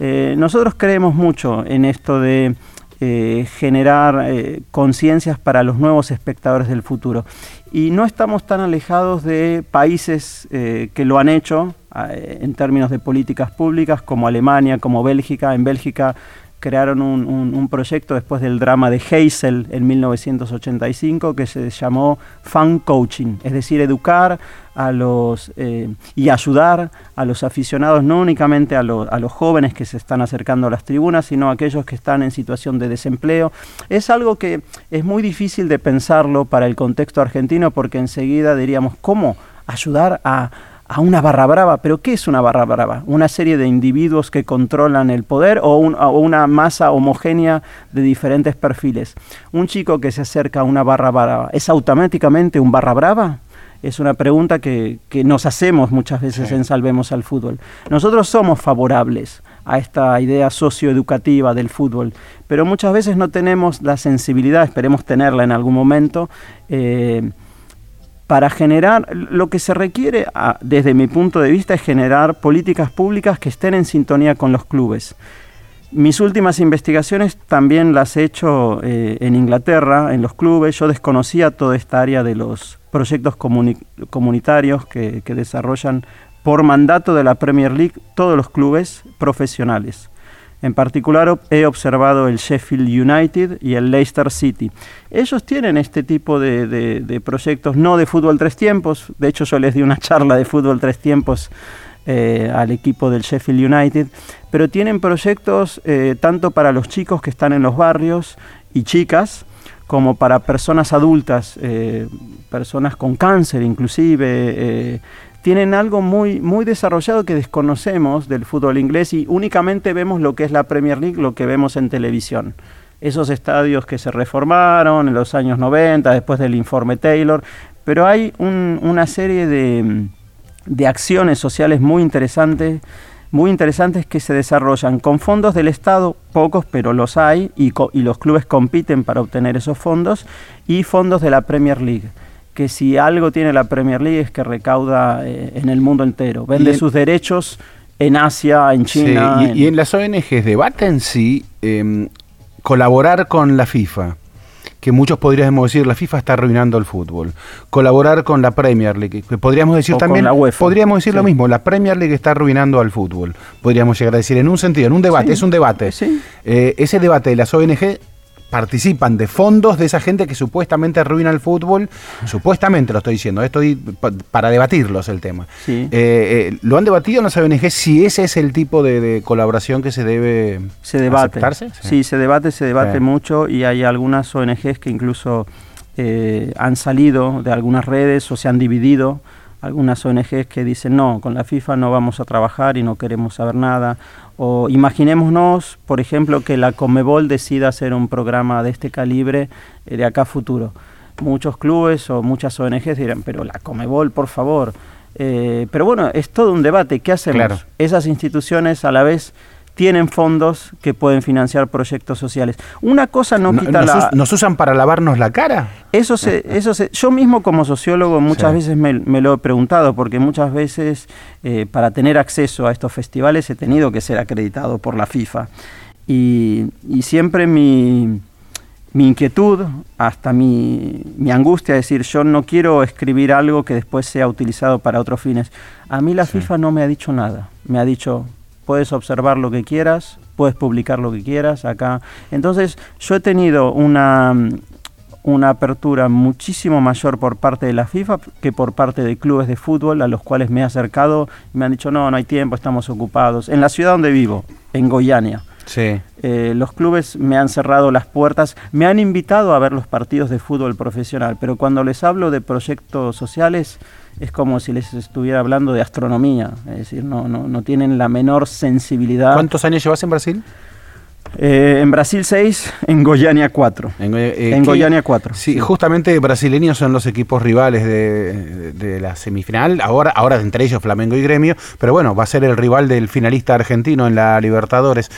Eh, nosotros creemos mucho en esto de eh, generar eh, conciencias para los nuevos espectadores del futuro. Y no estamos tan alejados de países eh, que lo han hecho en términos de políticas públicas, como Alemania, como Bélgica. En Bélgica crearon un, un- proyecto después del drama de Heysel en 1985 que se llamó Fan Coaching, es decir, educar a los eh, y ayudar a los aficionados, no únicamente a, lo- a los jóvenes que se están acercando a las tribunas, sino a aquellos que están en situación de desempleo. Es algo que es muy difícil de pensarlo para el contexto argentino porque enseguida diríamos, ¿cómo ayudar a, a una barra brava? ¿Pero qué es una barra brava? ¿Una serie de individuos que controlan el poder o, un- o una masa homogénea de diferentes perfiles? ¿Un chico que se acerca a una barra brava es automáticamente un barra brava? Es una pregunta que, que nos hacemos muchas veces en Salvemos al Fútbol. Nosotros somos favorables a esta idea socioeducativa del fútbol, pero muchas veces no tenemos la sensibilidad, esperemos tenerla en algún momento, eh, para generar, lo que se requiere desde mi punto de vista es generar políticas públicas que estén en sintonía con los clubes. Mis últimas investigaciones también las he hecho eh, en Inglaterra, en los clubes. Yo desconocía toda esta área de los proyectos comuni- comunitarios que desarrollan por mandato de la Premier League todos los clubes profesionales. En particular he observado el Sheffield United y el Leicester City. Ellos tienen este tipo de proyectos, no de fútbol tres tiempos. De hecho, yo les di una charla de fútbol tres tiempos eh, al equipo del Sheffield United, pero tienen proyectos eh, tanto para los chicos que están en los barrios y chicas, como para personas adultas, eh, personas con cáncer inclusive. Tienen algo muy, muy desarrollado que desconocemos del fútbol inglés y únicamente vemos lo que es la Premier League, lo que vemos en televisión. Esos estadios que se reformaron en los años 90, después del informe Taylor, pero hay un- una serie de, de acciones sociales muy interesantes, muy interesantes que se desarrollan con fondos del Estado, pocos, pero los hay, y, y los clubes compiten para obtener esos fondos, y fondos de la Premier League que si algo tiene la Premier League es que recauda eh, en el mundo entero, vende sus derechos en Asia, en Sí, China. y, y en las ONGs debaten si em, colaborar con la FIFA, que muchos podríamos decir la FIFA está arruinando el fútbol. Colaborar con la Premier League, podríamos decir O con también, la UEFA. podríamos decir lo Sí. mismo, la Premier League está arruinando al fútbol. Podríamos llegar a decir en un sentido, en un debate, Sí. es un debate. Sí. Eh, ese debate de las ONG participan de fondos de esa gente que supuestamente arruina el fútbol, supuestamente lo estoy diciendo, estoy pa- para debatirlos el tema. Sí. Eh, eh, ¿Lo han debatido en las ONG si ese es el tipo de, de colaboración que se debe Se debate. aceptarse? Sí. se debate, se debate Sí. mucho y hay algunas ONGs que incluso eh, han salido de algunas redes o se han dividido. Algunas ONGs que dicen, no, con la FIFA no vamos a trabajar y no queremos saber nada. O imaginémonos, por ejemplo, que la Comebol decida hacer un programa de este calibre eh, de acá a futuro. Muchos clubes o muchas ONGs dirán, pero la Comebol, por favor. Eh, pero bueno, es todo un debate. ¿Qué hacemos? Claro. Esas instituciones a la vez tienen fondos que pueden financiar proyectos sociales. Una cosa no, No- quita nos, la... nos usan para lavarnos la cara? Eso se, eso se, yo mismo como sociólogo muchas Sí. veces me, me lo he preguntado, porque muchas veces eh, para tener acceso a estos festivales he tenido que ser acreditado por la FIFA. Y, y siempre mi, mi inquietud, hasta mi, mi angustia, es decir, yo no quiero escribir algo que después sea utilizado para otros fines. A mí la FIFA no me ha dicho nada. Me ha dicho, puedes observar lo que quieras, puedes publicar lo que quieras acá. Entonces, yo he tenido una, una apertura muchísimo mayor por parte de la FIFA que por parte de clubes de fútbol a los cuales me he acercado y me han dicho, no, no hay tiempo, estamos ocupados. En la ciudad donde vivo, en Goiânia, Sí. eh, los clubes me han cerrado las puertas, me han invitado a ver los partidos de fútbol profesional, pero cuando les hablo de proyectos sociales es como si les estuviera hablando de astronomía, es decir, no, no, no tienen la menor sensibilidad. ¿Cuántos años llevas en Brasil? Eh, en Brasil 6, en Goiânia 4. En, eh, En ¿qué- Goiânia 4. Sí, justamente brasileños son los equipos rivales de, de la semifinal. Ahora, ahora entre ellos Flamengo y Gremio, pero bueno, va a ser el rival del finalista argentino en la Libertadores.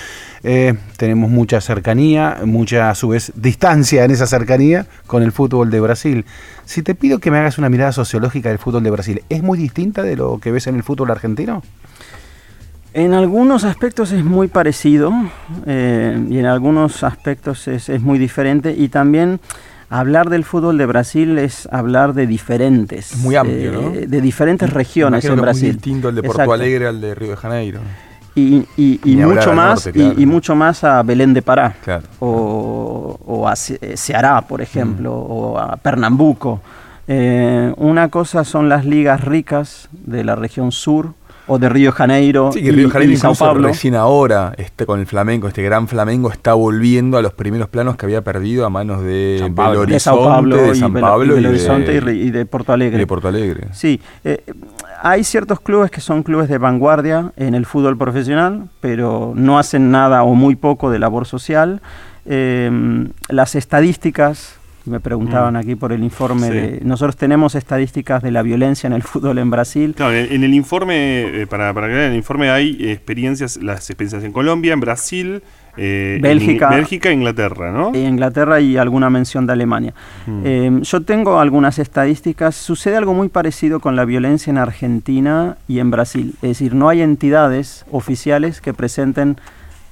Eh, tenemos mucha cercanía, mucha a su vez distancia en esa cercanía con el fútbol de Brasil. Si te pido que me hagas una mirada sociológica del fútbol de Brasil, ¿es muy distinta de lo que ves en el fútbol argentino? En algunos aspectos es muy parecido eh, y en algunos aspectos es, es muy diferente y también hablar del fútbol de Brasil es hablar de diferentes, Es muy amplio, ¿no? de diferentes regiones en que es Brasil. muy distinto el de Porto Exacto. Alegre al de Río de Janeiro. y, mucho al más norte, y- claro. y, mucho más a Belén de Pará Claro. o, o a eh, Ceará, por ejemplo, Mm. o a Pernambuco. Eh, una cosa son las ligas ricas de la región sur o de Río de Janeiro Sí, que y, Río de Janeiro y Sao incluso Paulo. recién ahora, este, con el flamenco, este gran flamengo, está volviendo a los primeros planos que había perdido a manos de San Pablo. Belo de Sao Paulo Horizonte, de y, San Belo- Pablo y y y, de, y de Porto y Alegre. de Porto Alegre. Sí, eh, hay ciertos clubes que son clubes de vanguardia en el fútbol profesional, pero no hacen nada o muy poco de labor social. Eh, las estadísticas, me preguntaban aquí por el informe, Sí. de, nosotros tenemos estadísticas de la violencia en el fútbol en Brasil. Claro, en, en el informe, eh, para, para en el informe hay experiencias, las experiencias en Colombia, en Brasil, eh, Bélgica. In- Bélgica e Inglaterra, ¿no? Inglaterra y alguna mención de Alemania. Mm. Eh, yo tengo algunas estadísticas. Sucede algo muy parecido con la violencia en Argentina y en Brasil. Es decir, no hay entidades oficiales que presenten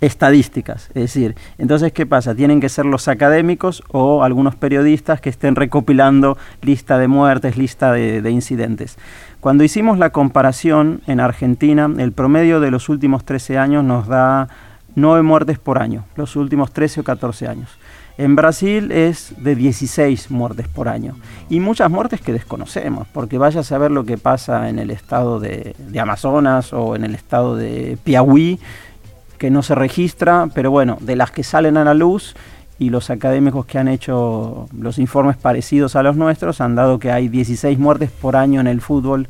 estadísticas. Es decir, entonces, ¿qué pasa? Tienen que ser los académicos o algunos periodistas que estén recopilando lista de muertes, lista de, de incidentes. Cuando hicimos la comparación en Argentina, el promedio de los últimos 13 años nos da 9 muertes por año, los últimos 13 o 14 años. En Brasil es de 16 muertes por año. Y muchas muertes que desconocemos, porque vaya a saber lo que pasa en el estado de Amazonas o en el estado de Piauí, que no se registra, pero bueno, de las que salen a la luz y los académicos que han hecho los informes parecidos a los nuestros han dado que hay 16 muertes por año en el fútbol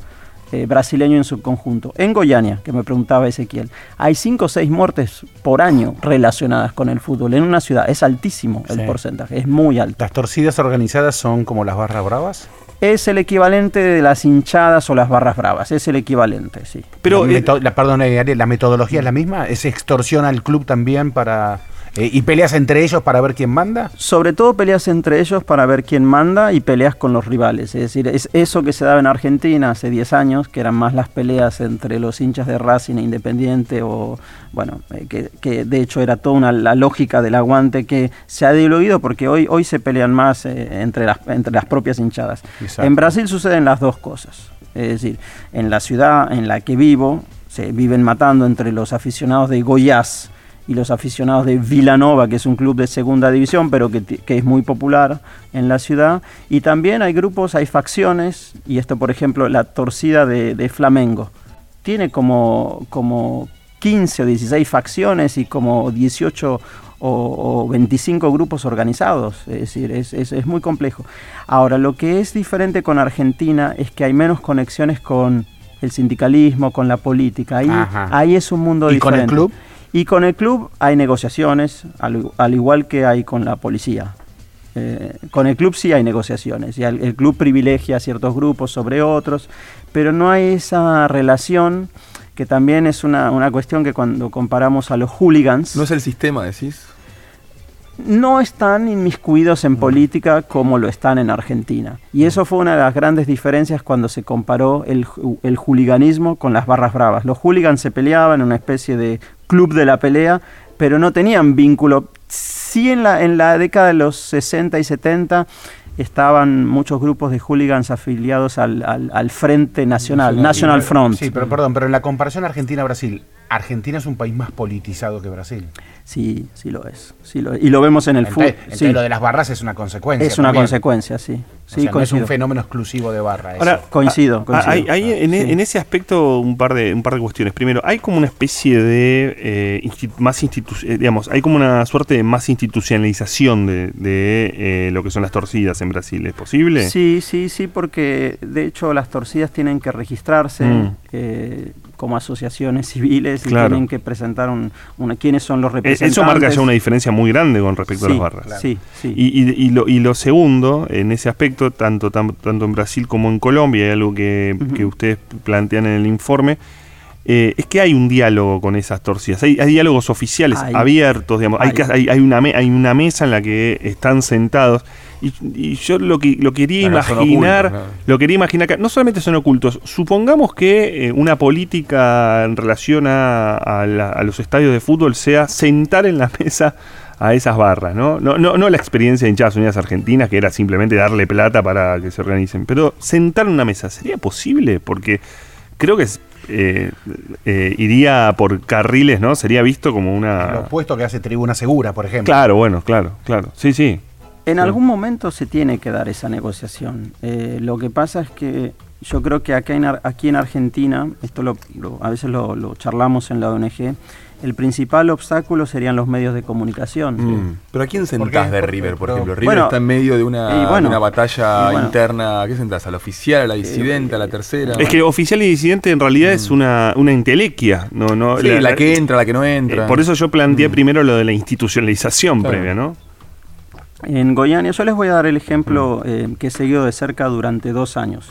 eh, brasileño en su conjunto. En Goiânia, que me preguntaba Ezequiel, hay 5 o 6 muertes por año relacionadas con el fútbol en una ciudad. Es altísimo el Sí. porcentaje, es muy alto. ¿Las torcidas organizadas son como las barras bravas? Es el equivalente de las hinchadas o las barras bravas, es el equivalente, sí. Pero, la, eh, meto- la- perdón, eh, ¿la metodología es la misma? ¿Es extorsión al club también para... eh, y peleas entre ellos para ver quién manda? Sobre todo peleas entre ellos para ver quién manda y peleas con los rivales. Es decir, es eso que se daba en Argentina hace 10 años, que eran más las peleas entre los hinchas de Racing e Independiente o bueno, eh, que, que de hecho era toda una, la lógica del aguante que se ha diluido porque hoy, hoy se pelean más eh, entre, las, entre las propias hinchadas. En Brasil suceden las dos cosas. Es decir, en la ciudad en la que vivo, se viven matando entre los aficionados de Goiás y los aficionados de Villanova, que es un club de segunda división, pero que es muy popular en la ciudad. Y también hay grupos, hay facciones, y esto, por ejemplo, la torcida de, de Flamengo. Tiene como, como 15 o 16 facciones y como 18 o, o 25 grupos organizados. Es decir, es, es- es muy complejo. Ahora, lo que es diferente con Argentina es que hay menos conexiones con el sindicalismo, con la política. Ahí, Ajá. ahí es un mundo ¿Y con diferente. el club? Y con el club hay negociaciones, al, al igual que hay con la policía. Eh, con el club sí hay negociaciones y el, el club privilegia a ciertos grupos sobre otros, pero no hay esa relación que también es una, una cuestión que cuando comparamos a los hooligans ¿No es el sistema, decís? no están inmiscuidos en política como lo están en Argentina. Y eso fue una de las grandes diferencias cuando se comparó el, el hooliganismo con las barras bravas. Los hooligans se peleaban en una especie de club de la pelea, pero no tenían vínculo. Sí en la, en la década de los 60 y 70 estaban muchos grupos de hooligans afiliados al, al- al Frente Nacional, National Front. Sí, pero perdón, pero en la comparación Argentina-Brasil, Argentina es un país más politizado que Brasil. Sí, sí lo es. Sí lo es. Y lo vemos en el fútbol. Entonces lo de las barras es una consecuencia. Es una también. consecuencia, sí. O Sí, sea, no es un fenómeno exclusivo de barra. eso. Ahora, Coincido, ah, coincido. Hay, hay en, e- Sí. en ese aspecto un par de un par de cuestiones. Primero, hay como una especie de eh, más institu- eh, digamos, hay como una suerte de más institucionalización de, de, eh, lo que son las torcidas en Brasil. ¿Es posible? Sí, sí, sí, porque de hecho las torcidas tienen que registrarse Mm. eh, como asociaciones civiles y tienen que presentar un, una, quiénes son los Eh, representantes. Eso marca ya una diferencia muy grande con respecto a las barras. Sí, sí. Y, y- y lo, y lo segundo, en ese aspecto, tanto, tanto en Brasil como en Colombia, hay algo que, que ustedes plantean en el informe, eh, es que hay un diálogo con esas torcidas. Hay, hay diálogos oficiales, Hay. abiertos, digamos. Hay, Hay. una me- hay una mesa en la que están sentados. Y, y yo lo que lo quería Claro, imaginar, ocultos, claro. lo quería imaginar que no solamente son ocultos, supongamos que eh, una política en relación a, a la- a los estadios de fútbol sea sentar en la mesa a esas barras, ¿no? No, no, no la experiencia de hinchadas unidas argentinas, que era simplemente darle plata para que se organicen, pero sentar en una mesa, ¿sería posible? Porque creo que es, eh, eh, iría por carriles, ¿no? Sería visto como Lo una... opuesto que hace Tribuna Segura, por ejemplo. Claro, bueno, claro, claro. Sí, sí. En Sí. algún momento se tiene que dar esa negociación. Eh, lo que pasa es que yo creo que acá en Ar- aquí en Argentina, esto lo, lo- a veces lo, lo charlamos en la ONG, el principal obstáculo serían los medios de comunicación. Mm. ¿Pero a quién ¿Por sentás de ¿Por River, por ejemplo? River Bueno, está en medio de una, y bueno, de una batalla bueno. interna. ¿A qué sentás? ¿A la oficial, a la disidente, a la tercera? Es que oficial y disidente en realidad es una, una entelequia, no, no, Sí, la, que entra, la que no entra. Eh, por eso yo planteé Mm. primero lo de la institucionalización Claro. previa, ¿no? En Goiânia, yo les voy a dar el ejemplo Mm. eh, que he seguido de cerca durante dos años.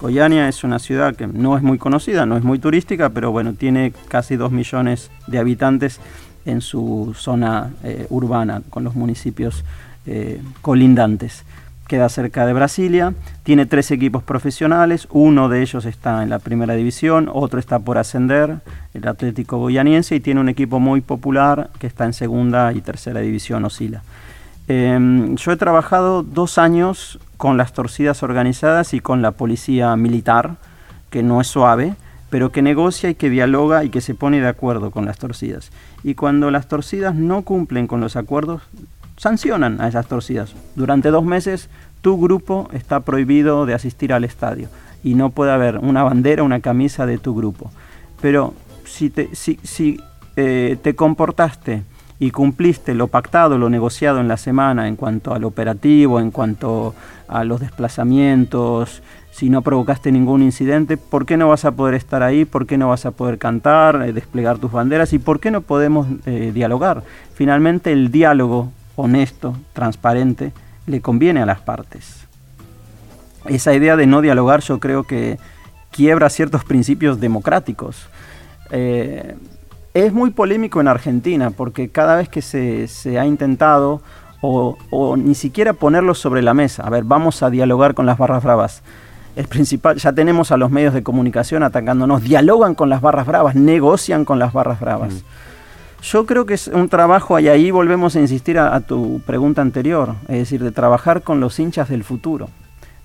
Goiânia es una ciudad que no es muy conocida, no es muy turística, pero bueno, tiene casi dos millones de habitantes en su zona eh, urbana, con los municipios eh, colindantes. Queda cerca de Brasilia, tiene tres equipos profesionales, uno de ellos está en la primera división, otro está por ascender, el Atlético Goianiense, y tiene un equipo muy popular que está en segunda y tercera división, oscila. Em, yo he trabajado dos años con las torcidas organizadas y con la policía militar, que no es suave, pero que negocia y que dialoga y que se pone de acuerdo con las torcidas. Y cuando las torcidas no cumplen con los acuerdos, sancionan a esas torcidas. Durante dos meses tu grupo está prohibido de asistir al estadio y no puede haber una bandera, una camisa de tu grupo. Pero si te, eh, te comportaste y cumpliste lo pactado, lo negociado en la semana en cuanto al operativo, en cuanto a los desplazamientos, si no provocaste ningún incidente, ¿por qué no vas a poder estar ahí? ¿Por qué no vas a poder cantar, eh, desplegar tus banderas? ¿Y por qué no podemos eh, dialogar? Finalmente el diálogo honesto, transparente, le conviene a las partes. Esa idea de no dialogar yo creo que quiebra ciertos principios democráticos. Eh, es muy polémico en Argentina porque cada vez que se, se ha intentado o, o ni siquiera ponerlo sobre la mesa, a ver, vamos a dialogar con las barras bravas, el principal, ya tenemos a los medios de comunicación atacándonos, dialogan con las barras bravas, negocian con las barras bravas. Yo creo que es un trabajo, y ahí volvemos a insistir a, a tu pregunta anterior, es decir, de trabajar con los hinchas del futuro,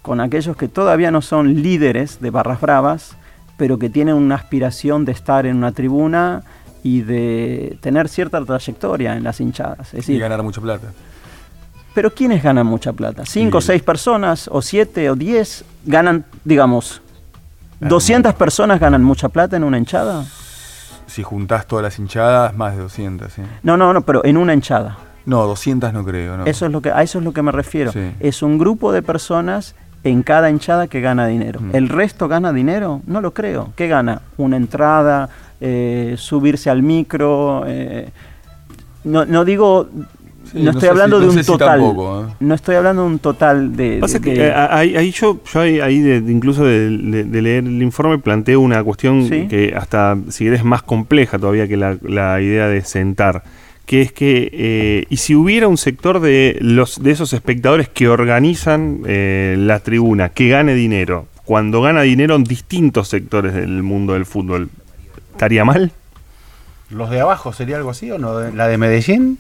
con aquellos que todavía no son líderes de barras bravas, pero que tienen una aspiración de estar en una tribuna y de tener cierta trayectoria en las hinchadas. Es Y decir, ganar mucha plata. pero ¿quiénes ganan mucha plata? ¿Cinco o Y- seis personas? ¿O siete o diez? ¿Ganan, digamos, Ganan 200 personas ganan mucha plata en una hinchada? Si juntás todas las hinchadas, más de 200, ¿sí? No, no, no, pero en una hinchada. No, 200 no creo, ¿no? Eso es lo que, a eso es lo que me refiero. Sí. Es un grupo de personas en cada hinchada que gana dinero. Mm. ¿El resto gana dinero? No lo creo. ¿Qué gana? Una entrada, eh, subirse al micro. eh, no, no digo, Sí, no no estoy si- hablando de un si total. tampoco, ¿eh? No estoy hablando de un total de. Pasa de- que de- eh, ahí, ahí yo, yo ahí, ahí de- de incluso de, de- de leer el informe planteo una cuestión Sí. que hasta, si querés, más compleja todavía que la, la idea de sentar, que es que, eh, y si hubiera un sector de, los, de esos espectadores que organizan eh, la tribuna, que gane dinero, cuando gana dinero en distintos sectores del mundo del fútbol, ¿estaría mal? ¿Los de abajo sería algo así o no? ¿La de Medellín?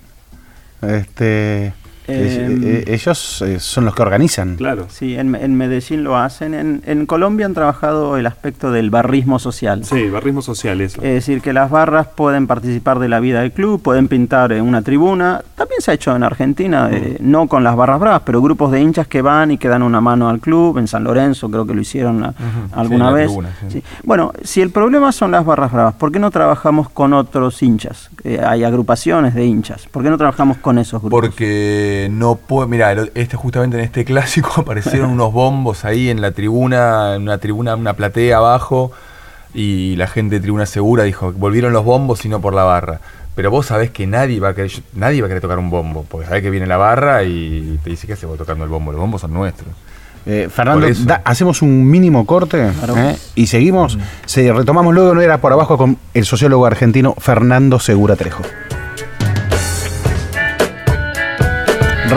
Este, es-. Eh, ellos eh, son los que organizan. Claro. Sí, en, en Medellín lo hacen. En, en Colombia han trabajado el aspecto del barrismo social. Sí, barrismo social, eso. Es decir, que las barras pueden participar de la vida del club, pueden pintar en una tribuna. También se ha hecho en Argentina, eh, no con las barras bravas, pero grupos de hinchas que van y que dan una mano al club. En San Lorenzo creo que lo hicieron a- alguna en la vez. tribuna, sí. Sí. Bueno, si el problema son las barras bravas, ¿por qué no trabajamos con otros hinchas? Eh, hay agrupaciones de hinchas. ¿Por qué no trabajamos con esos grupos? Porque no puede. Mira, este, justamente en este clásico aparecieron unos bombos ahí en la tribuna, en una tribuna, una platea abajo, y la gente de Tribuna Segura dijo: volvieron los bombos y no por la barra. Pero vos sabés que nadie va a querer, nadie va a querer tocar un bombo, porque sabés que viene la barra y te dice: ¿Qué haces vos tocando el bombo? Los bombos son nuestros. Eh, Fernando, da- hacemos un mínimo corte Claro. ¿eh? y seguimos. Mm. Se retomamos luego, no era por abajo, con el sociólogo argentino Fernando Segura Trejo.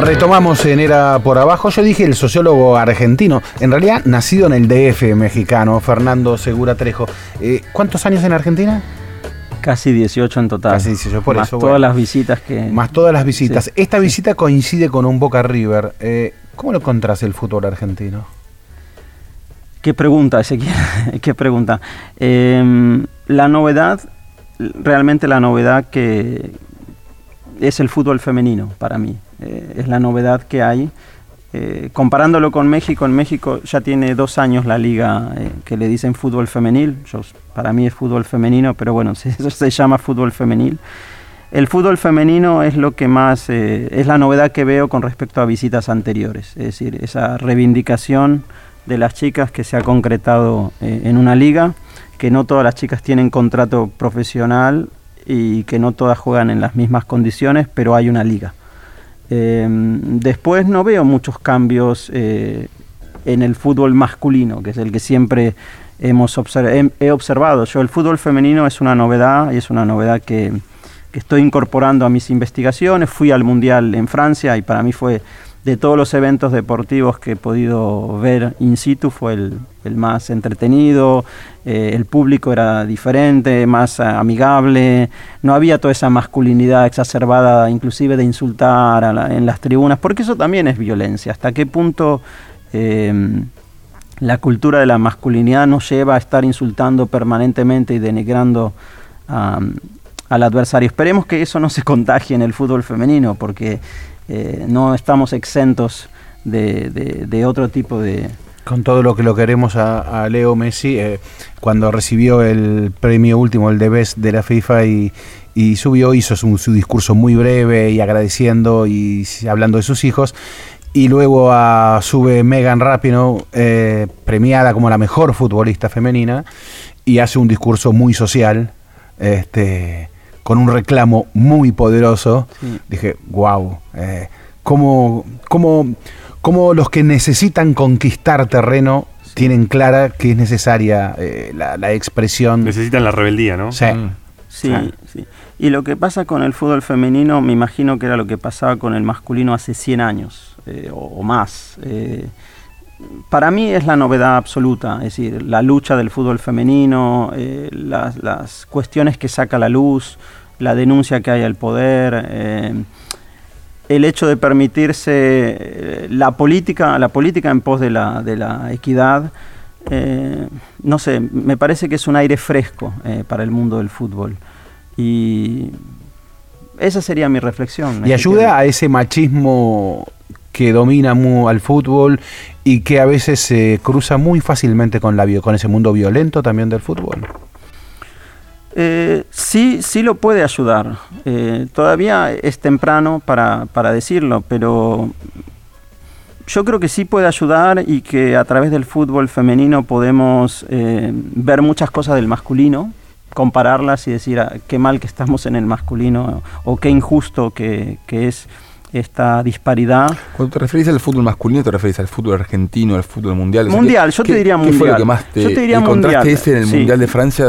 Retomamos en Era por Abajo. Yo dije el sociólogo argentino, en realidad nacido en el DF mexicano, Fernando Segura Trejo. Eh, ¿Cuántos años en Argentina? Casi 18 en total. Casi 18, por Más eso, todas bueno. las visitas que... Más todas las visitas. Sí, Esta sí. visita coincide con un Boca River. Eh, ¿Cómo lo encontrás el fútbol argentino? ¿Qué pregunta, Ezequiel? ¿Qué pregunta? Eh, la novedad, realmente la novedad que es el fútbol femenino para mí. Eh, es la novedad que hay. Eh, comparándolo con México, en México ya tiene dos años la liga eh, que le dicen fútbol femenil. Para mí es fútbol femenino, pero bueno, eso se llama fútbol femenil. El fútbol femenino es lo que más, eh, es la novedad que veo con respecto a visitas anteriores. Es decir, esa reivindicación de las chicas que se ha concretado en una liga, que no todas las chicas tienen contrato profesional y que no todas juegan en las mismas condiciones, pero hay una liga. Eh, después no veo muchos cambios eh, en el fútbol masculino, que es el que siempre hemos he, observado. Yo el fútbol femenino es una novedad y es una novedad que estoy incorporando a mis investigaciones. Fui al Mundial en Francia y para mí fue de todos los eventos deportivos que he podido ver in situ fue el, más entretenido, eh, el público era diferente, más amigable, no había toda esa masculinidad exacerbada, inclusive de insultar a la- en las tribunas, porque eso también es violencia. ¿Hasta qué punto eh, la cultura de la masculinidad nos lleva a estar insultando permanentemente y denigrando al adversario? Esperemos que eso no se contagie en el fútbol femenino, porque eh, no estamos exentos de, otro tipo de... Con todo lo que lo queremos a, Leo Messi, eh, cuando recibió el premio último, el de Best de la FIFA, y, y subió, hizo su, discurso muy breve y agradeciendo y hablando de sus hijos. Y luego sube Megan Rapinoe, eh, premiada como la mejor futbolista femenina, y hace un discurso muy social, este, con un reclamo muy poderoso. Sí. Dije, wow, eh, ¿cómo, cómo, cómo los que necesitan conquistar terreno tienen clara que es necesaria eh, la, la expresión. Necesitan la rebeldía, ¿no? Sí. Mm. Sí, Claro. sí. Y lo que pasa con el fútbol femenino, me imagino que era lo que pasaba con el masculino hace 100 años eh, o, o más. Eh, para mí es la novedad absoluta, es decir, la lucha del fútbol femenino, eh, las, las cuestiones que saca la luz, la denuncia que hay al poder, eh, el hecho de permitirse eh, la política, la política en pos de la, de la equidad, eh, no sé, me parece que es un aire fresco para el mundo del fútbol. Y esa sería mi reflexión. Y ayuda a ese machismo que domina mu- al fútbol y que a veces se cruza muy fácilmente con, la, con ese mundo violento también del fútbol. Eh, sí, sí lo puede ayudar. Eh, todavía es temprano para, para decirlo, pero yo creo que sí puede ayudar y que a través del fútbol femenino podemos eh, ver muchas cosas del masculino, compararlas y decir ah, qué mal que estamos en el masculino o qué injusto que, que es esta disparidad. Cuando te referís al fútbol masculino, te referís al fútbol argentino, al fútbol mundial. O sea, Mundial, ¿qué- yo te diría ¿Qué fue lo mundial. que más te. Yo te diría el contraste mundial, ese en el sí. Mundial de Francia,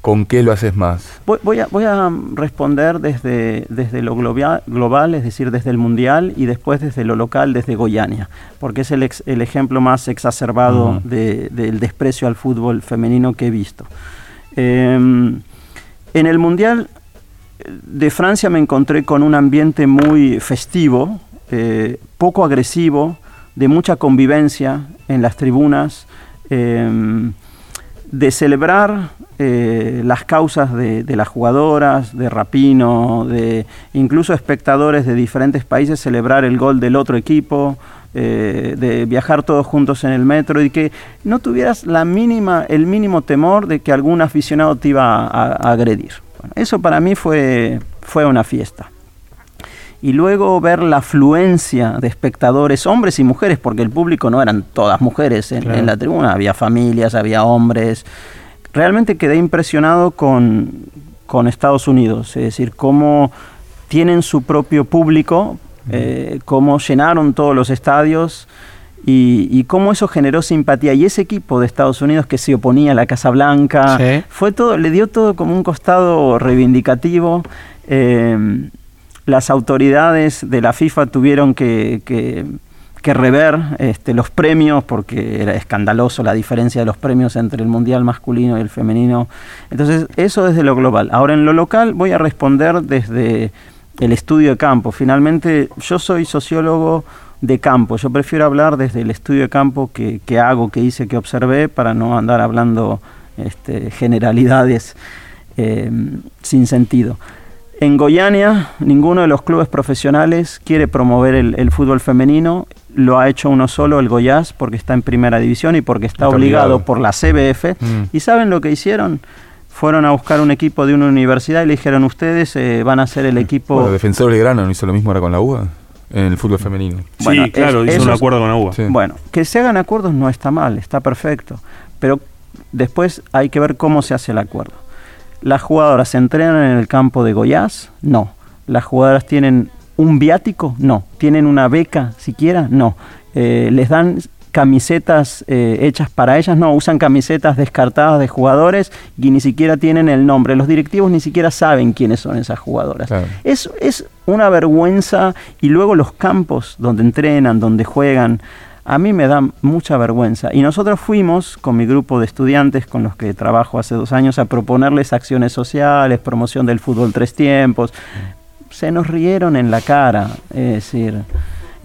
¿con qué lo haces más? Voy, voy a, voy a responder desde, desde lo global, global, es decir, desde el mundial y después desde lo local, desde Goiania, porque es el, ex- el ejemplo más exacerbado Ujú. de- del desprecio al fútbol femenino que he visto. Eh, en el mundial de Francia me encontré con un ambiente muy festivo, eh, poco agresivo, de mucha convivencia en las tribunas. eh, de celebrar eh, las causas de, las jugadoras, de Rapino, de incluso espectadores de diferentes países celebrar el gol del otro equipo, eh, de viajar todos juntos en el metro y que no tuvieras la mínima, el mínimo temor de que algún aficionado te iba a agredir. Bueno, eso para mí fue, fue una fiesta y luego ver la afluencia de espectadores, hombres y mujeres, porque el público no eran todas mujeres en, Claro. en la tribuna, había familias, había hombres. Realmente quedé impresionado con, con Estados Unidos, es decir, cómo tienen su propio público, eh, cómo llenaron todos los estadios y, y cómo eso generó simpatía. Y ese equipo de Estados Unidos que se oponía a la Casa Blanca, Sí. fue todo, le dio todo como un costado reivindicativo. Eh, las autoridades de la FIFA tuvieron que, que- que rever este, los premios porque era escandaloso la diferencia de los premios entre el mundial masculino y el femenino. Entonces, eso desde lo global. Ahora, en lo local voy a responder desde el estudio de campo. Finalmente, yo soy sociólogo de campo. Yo prefiero hablar desde el estudio de campo que, que hago, que hice, que observé, para no andar hablando este, generalidades eh, sin sentido. En Goiania, ninguno de los clubes profesionales quiere promover el, el fútbol femenino. Lo ha hecho uno solo, el Goiás, porque está en primera división y porque está, Está obligado, obligado. por la CBF. Mm. ¿Y saben lo que hicieron? Fueron a buscar un equipo de una universidad y le dijeron, ustedes eh, van a ser el equipo... Bueno, Defensor Belgrano no hizo lo mismo ahora con la UA, en el fútbol femenino. Bueno, sí, claro, es- hizo un acuerdo con AUBA. Sí. Bueno, que se hagan acuerdos no está mal, está perfecto. Pero después hay que ver cómo se hace el acuerdo. ¿Las jugadoras se entrenan en el campo de Goiás? No. ¿Las jugadoras tienen un viático? No. ¿Tienen una beca siquiera? No. Eh, ¿Les dan camisetas eh, hechas para ellas? No, usan camisetas descartadas de jugadores y ni siquiera tienen el nombre. Los directivos ni siquiera saben quiénes son esas jugadoras. Claro. Es, es una vergüenza y luego los campos donde entrenan, donde juegan, a mí me da mucha vergüenza. Y nosotros fuimos con mi grupo de estudiantes con los que trabajo hace dos años a proponerles acciones sociales, promoción del fútbol tres tiempos. Se nos rieron en la cara, es decir.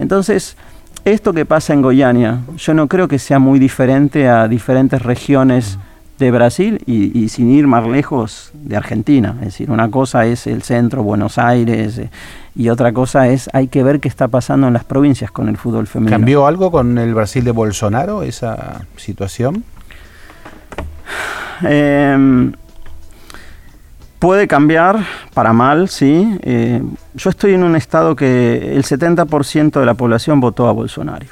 Entonces, esto que pasa en Goiânia, yo no creo que sea muy diferente a diferentes regiones de Brasil y, y sin ir más lejos de Argentina. Es decir, una cosa es el centro, Buenos Aires, eh, y otra cosa es, hay que ver qué está pasando en las provincias con el fútbol femenino. ¿Cambió algo con el Brasil de Bolsonaro esa situación? Eh, puede cambiar para mal, sí. Eh, yo estoy en un estado que el 70% de la población votó a Bolsonaro.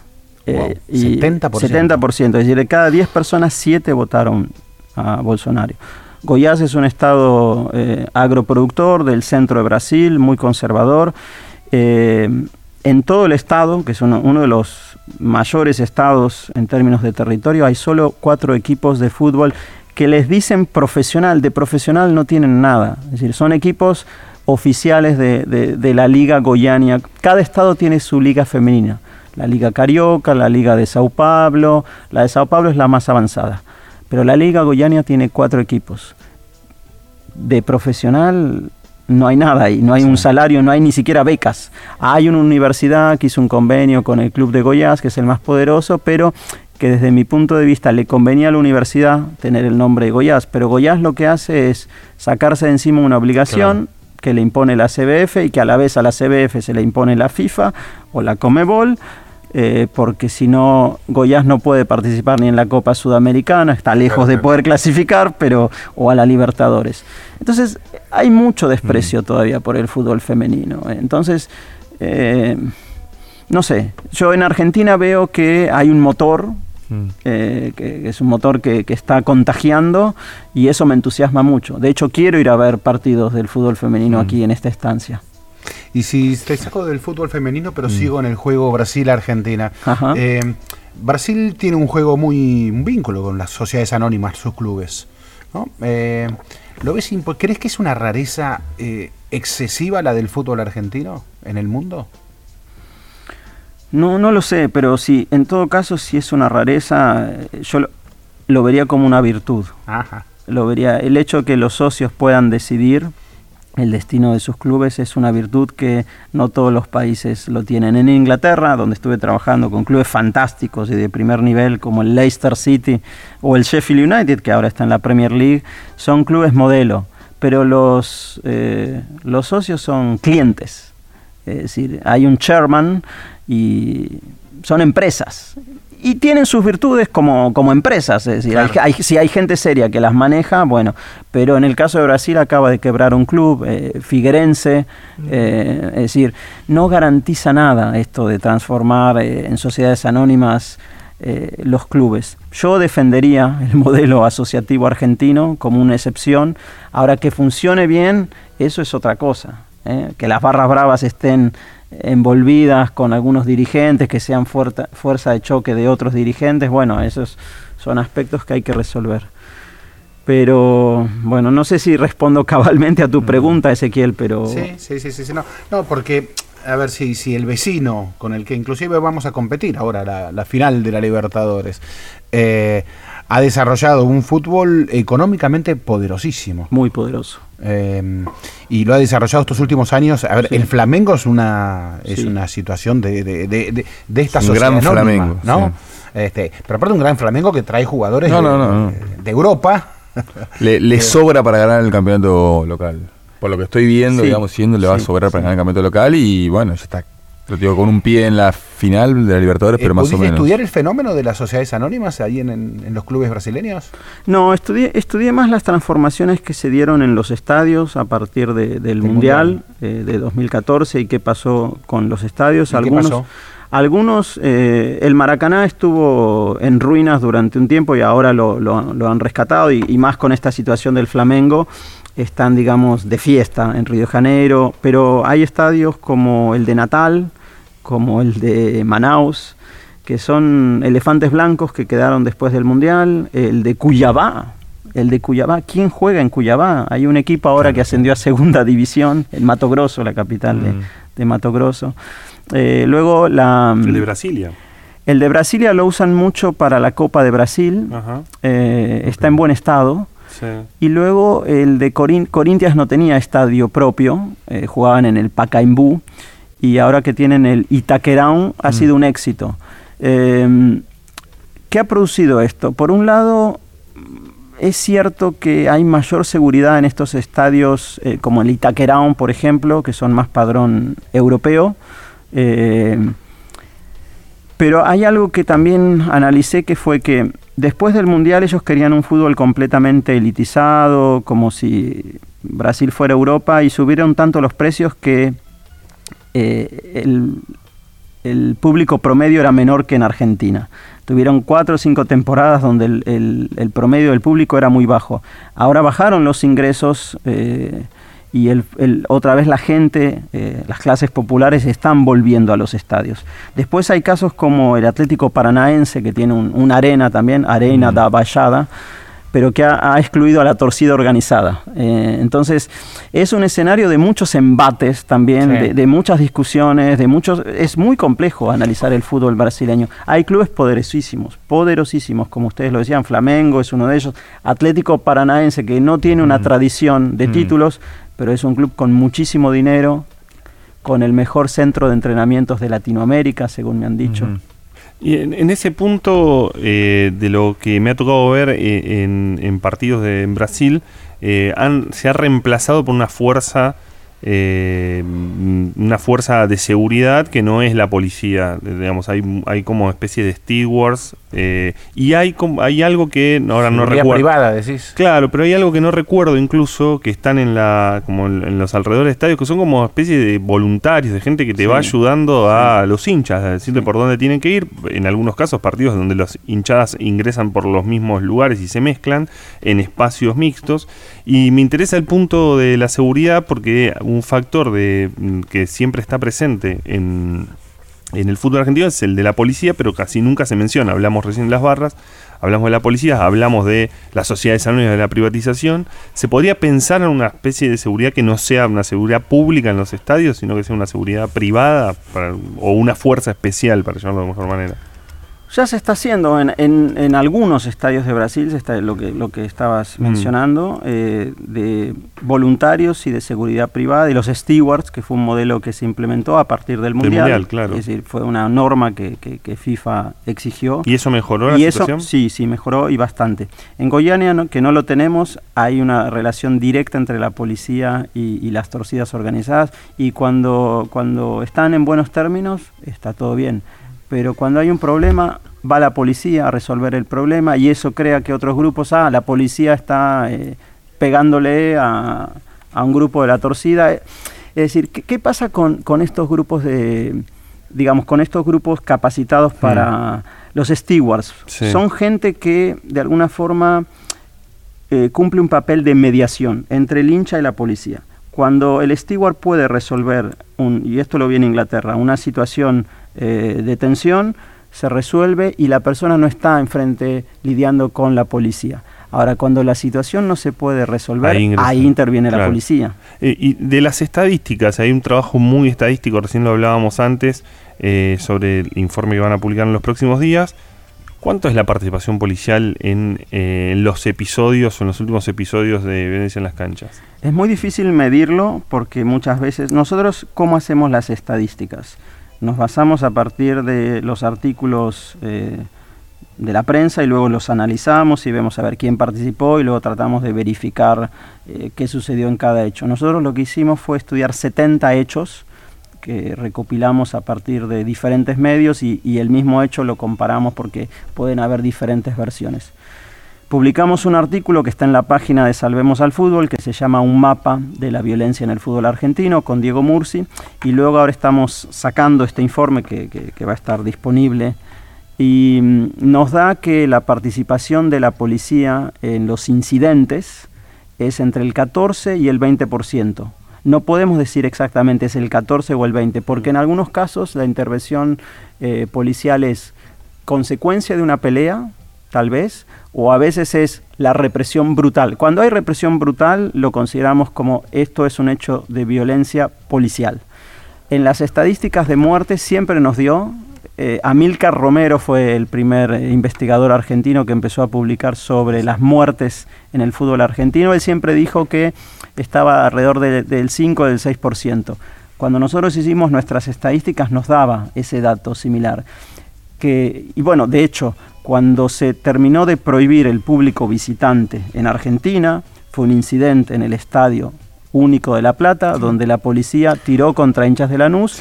Wow, y 70%. 70%, es decir, de cada 10 personas, 7 votaron a Bolsonaro. Goiás es un estado eh, agroproductor del centro de Brasil, muy conservador. Eh, en todo el estado, que es uno, uno de los mayores estados en términos de territorio, hay solo cuatro equipos de fútbol que les dicen profesional, de profesional no tienen nada. Es decir, son equipos oficiales de, de- de la liga goiania. Cada estado tiene su liga femenina. la Liga Carioca, la Liga de Sao Paulo. La de Sao Paulo es la más avanzada. Pero la Liga Goiania tiene cuatro equipos. De profesional no hay nada ahí, no hay un salario, no hay ni siquiera becas. Hay una universidad que hizo un convenio con el Club de Goiás, que es el más poderoso, pero que desde mi punto de vista le convenía a la universidad tener el nombre de Goiás, pero Goiás lo que hace es sacarse de encima una obligación que le impone la CBF y que a la vez a la CBF se le impone la FIFA o la Comebol, eh, porque si no, Goiás no puede participar ni en la Copa Sudamericana, está lejos de poder clasificar, pero o a la Libertadores. Entonces, hay mucho desprecio todavía por el fútbol femenino. Entonces, eh, no sé, yo en Argentina veo que hay un motor eh, que es un motor que, que está contagiando y eso me entusiasma mucho. De hecho, quiero ir a ver partidos del fútbol femenino aquí en esta estancia. Y si te saco del fútbol femenino, pero sigo en el juego Brasil-Argentina. Eh, Brasil tiene un juego muy. un vínculo con las sociedades anónimas, sus clubes. ¿no? Eh, ¿Lo ves ¿Crees que es una rareza eh, excesiva la del fútbol argentino en el mundo? No, no lo sé, pero sí, en todo caso, si es una rareza, eh, yo lo, lo vería como una virtud. Ajá. Lo vería, el hecho de que los socios puedan decidir el destino de sus clubes es una virtud que no todos los países lo tienen. En Inglaterra, donde estuve trabajando con clubes fantásticos y de primer nivel como el Leicester City o el Sheffield United, que ahora está en la Premier League, son clubes modelo, pero los, eh, los socios son clientes. Es decir, hay un chairman y son empresas. Y tienen sus virtudes como, como empresas, es decir, hay- hay- si hay gente seria que las maneja, bueno, pero en el caso de Brasil acaba de quebrar un club, eh, Figuerense, eh, es decir, no garantiza nada esto de transformar eh, en sociedades anónimas eh, los clubes. Yo defendería el modelo asociativo argentino como una excepción. Ahora que funcione bien, eso es otra cosa. ¿Eh? Que las barras bravas estén envolvidas con algunos dirigentes, que sean fuerza, fuerza de choque de otros dirigentes, bueno, esos son aspectos que hay que resolver. Pero bueno, no sé si respondo cabalmente a tu pregunta, Ezequiel, pero Sí, sí, sí, sí, sí, no, no, porque, a ver, si, si el vecino con el que inclusive vamos a competir ahora, la, la final de la Libertadores, eh, ha desarrollado un fútbol económicamente poderosísimo. muy poderoso. Eh, y lo ha desarrollado estos últimos años. A ver, Sí. el Flamengo es una es Sí. una situación de, de, de, de- de esta Un sociedad gran anónima, Flamengo, ¿no? Este, pero aparte un gran Flamengo que trae jugadores No, de, no, no, no. de- de Europa. Le, le sobra para ganar el campeonato local. Por lo que estoy viendo, Sí, digamos, siendo, le va a sí, sobrar para ganar el campeonato local y bueno, ya está. Lo digo con un pie en la final de la Libertadores, Eh, pero más o ¿Pudiste menos. estudiar el fenómeno de las sociedades anónimas ahí en, en- en los clubes brasileños? No, estudié, estudié más las transformaciones que se dieron en los estadios a partir de- del Del Mundial eh, de 2014 y qué pasó con los estadios. ¿Y qué algunos, pasó? algunos eh, el Maracaná estuvo en ruinas durante un tiempo y ahora lo, lo- lo han rescatado y, y más con esta situación del Flamengo están, digamos, de fiesta en Río de Janeiro, pero hay estadios como el de Natal, como el de Manaus, que son elefantes blancos que quedaron después del Mundial, el de Cuyabá, el de Cuyabá, ¿quién juega en Cuyabá? Hay un equipo ahora que ascendió a segunda división, el Mato Grosso, la capital de, Mm. de Mato Grosso. Eh, luego la, El de Brasilia. el de Brasilia lo usan mucho para la Copa de Brasil, Ajá. eh, está en buen estado. Sí. Y luego el de Corin Corintias no tenía estadio propio, eh, jugaban en el Pacaembu y ahora que tienen el Itaquerão ha sido un éxito. Eh, ¿Qué ha producido esto? Por un lado, es cierto que hay mayor seguridad en estos estadios eh, como el Itaquerão, por ejemplo, que son más padrón europeo. Eh, pero hay algo que también analicé que fue que después del Mundial ellos querían un fútbol completamente elitizado, como si Brasil fuera Europa, y subieron tanto los precios que eh, el, público promedio era menor que en Argentina. Tuvieron cuatro o cinco temporadas donde el promedio del público era muy bajo. Ahora bajaron los ingresos eh, y el- el- otra vez la gente, eh, las clases populares están volviendo a los estadios. Después hay casos como el Atlético Paranaense, que tiene un- una arena también, Arena da Baixada, pero que ha, ha excluido a la torcida organizada. Eh, entonces, es un escenario de muchos embates también, Sí. de, de muchas discusiones, de muchos. Es muy complejo analizar el fútbol brasileño. Hay clubes poderosísimos, poderosísimos, como ustedes lo decían, Flamengo es uno de ellos, Atlético Paranaense, que no tiene una tradición de Mm. títulos, pero es un club con muchísimo dinero, con el mejor centro de entrenamientos de Latinoamérica, según me han dicho. Y en, ese punto eh, de lo que me ha tocado ver eh, en, partidos de en Brasil, eh, se ha reemplazado por una fuerza, una fuerza de seguridad que no es la policía. Digamos, hay, hay como especie de stewards eh, y hay, hay algo que ahora no recuerdo. privada, decís. Claro, pero hay algo que no recuerdo incluso que están en la como en, los alrededores de estadios que son como especie de voluntarios, de gente que te Sí. va ayudando a los hinchas, a decirte por dónde tienen que ir. En algunos casos partidos donde los hinchadas ingresan por los mismos lugares y se mezclan en espacios mixtos. Y me interesa el punto de la seguridad porque un factor de mm, que siempre está presente en en el fútbol argentino es el de la policía, pero casi nunca se menciona. Hablamos recién de las barras, hablamos de la policía, hablamos de las sociedades anónimas de la privatización. ¿Se podría pensar en una especie de seguridad que no sea una seguridad pública en los estadios, sino que sea una seguridad privada o una fuerza especial, para llamarlo de mejor manera? Ya se está haciendo en, en- en algunos estadios de Brasil, se está, lo, que, lo que estabas Mm. mencionando, eh, de voluntarios y de seguridad privada, y los stewards, que fue un modelo que se implementó a partir del Mundial. Mundial, claro. Es decir, fue una norma que, que- que FIFA exigió. ¿Y eso mejoró la Y eso, situación? sí, sí, mejoró y bastante. En Goiânia, no- que no lo tenemos, hay una relación directa entre la policía y, y las torcidas organizadas, y cuando, cuando están en buenos términos, está todo bien. Pero cuando hay un problema, va la policía a resolver el problema, y eso crea que otros grupos, ah, la policía está eh, pegándole a, a un grupo de la torcida. Es decir, ¿qué, qué pasa con, con estos grupos de, digamos, con estos grupos capacitados para los stewards? Sí. Son gente que de alguna forma eh, cumple un papel de mediación entre el hincha y la policía. Cuando el steward puede resolver, un, y esto lo vi en Inglaterra, una situación eh, de tensión, se resuelve y la persona no está enfrente lidiando con la policía. Ahora, cuando la situación no se puede resolver, Ahí interviene la policía. Eh, y de las estadísticas, hay un trabajo muy estadístico, recién lo hablábamos antes, eh, sobre el informe que van a publicar en los próximos días. ¿Cuánto es la participación policial en, eh, en los episodios o en los últimos episodios de violencia en las canchas? Es muy difícil medirlo porque muchas veces nosotros, ¿cómo hacemos las estadísticas? Nos basamos a partir de los artículos eh, de la prensa y luego los analizamos y vemos a ver quién participó y luego tratamos de verificar eh, qué sucedió en cada hecho. Nosotros lo que hicimos fue estudiar 70 hechos que recopilamos a partir de diferentes medios y, y el mismo hecho lo comparamos porque pueden haber diferentes versiones. Publicamos un artículo que está en la página de Salvemos al Fútbol que se llama Un mapa de la violencia en el fútbol argentino con Diego Mursi y luego ahora estamos sacando este informe que, va a estar disponible y mm, nos da que la participación de la policía en los incidentes es entre el 14 y el 20%. No podemos decir exactamente es el 14 o el 20, porque en algunos casos la intervención eh, policial es consecuencia de una pelea, tal vez, o a veces es la represión brutal. Cuando hay represión brutal lo consideramos como esto es un hecho de violencia policial. En las estadísticas de muerte siempre nos dio, eh, Amílcar Romero fue el primer eh, investigador argentino que empezó a publicar sobre las muertes en el fútbol argentino. Él siempre dijo que estaba alrededor de- del 5 o del 6%. Cuando nosotros hicimos nuestras estadísticas nos daba ese dato similar. Que, y bueno, de hecho, cuando se terminó de prohibir el público visitante en Argentina, fue un incidente en el estadio único de La Plata, donde la policía tiró contra hinchas de Lanús.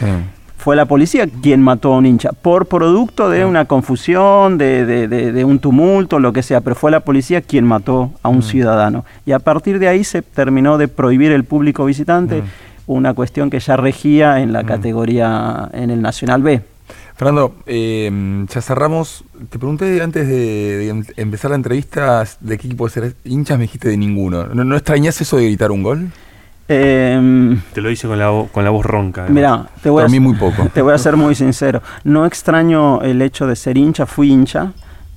Fue la policía quien mató a un hincha, por producto de una confusión, de, de- de- de un tumulto, lo que sea, pero fue la policía quien mató a un ciudadano. Y a partir de ahí se terminó de prohibir el público visitante, una cuestión que ya regía en la categoría, en el Nacional B. Fernando, eh, ya cerramos. Te pregunté antes de, de em- empezar la entrevista de qué equipo ser hinchas, me dijiste de ninguno. ¿No, no extrañas eso de gritar un gol? Em, Te lo hice con la, con la voz ronca. Mira, te voy, Para a, mí muy poco. te voy a ser muy sincero. No extraño el hecho de ser hincha, fui hincha,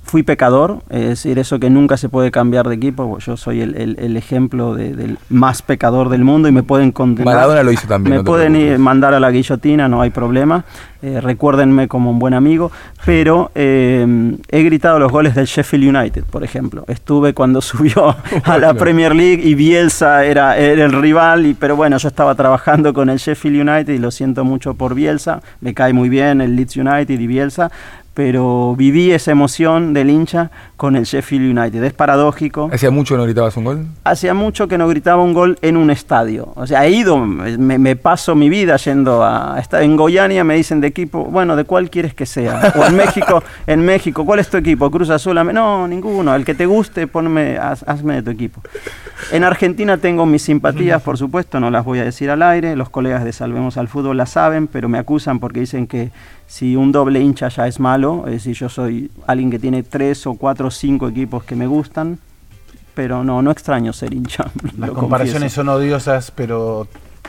fui pecador, es decir, eso que nunca se puede cambiar de equipo, pues yo soy el, el- el ejemplo de- del más pecador del mundo y me pueden condenar. Maradona lo hizo también. Me no pueden ir- mandar a la guillotina, no hay problema. Eh, recuérdenme como un buen amigo. Pero eh, he gritado los goles del Sheffield United, por ejemplo. Estuve cuando subió a la Premier League y Bielsa era, era el rival. Y, pero bueno, yo estaba trabajando con el Sheffield United y lo siento mucho por Bielsa. Me cae muy bien el Leeds United y Bielsa. Pero viví esa emoción del hincha con el Sheffield United. Es paradójico. ¿Hacía mucho no gritabas un gol? Hacía mucho que no gritaba un gol en un estadio. O sea, he ido, me, me paso mi vida yendo a en Goiania, me dicen de equipo, bueno, ¿de cuál quieres que sea? O en México, en México, ¿cuál es tu equipo? Cruz Azul, no, ninguno. El que te guste, ponme, haz- hazme de tu equipo. En Argentina tengo mis simpatías, por supuesto, no las voy a decir al aire. Los colegas de Salvemos al Fútbol las saben, pero me acusan porque dicen que si un doble hincha ya es malo, es decir, yo soy alguien que tiene tres o cuatro o cinco equipos que me gustan, pero no, no extraño ser hincha. Las comparaciones confieso. son odiosas, pero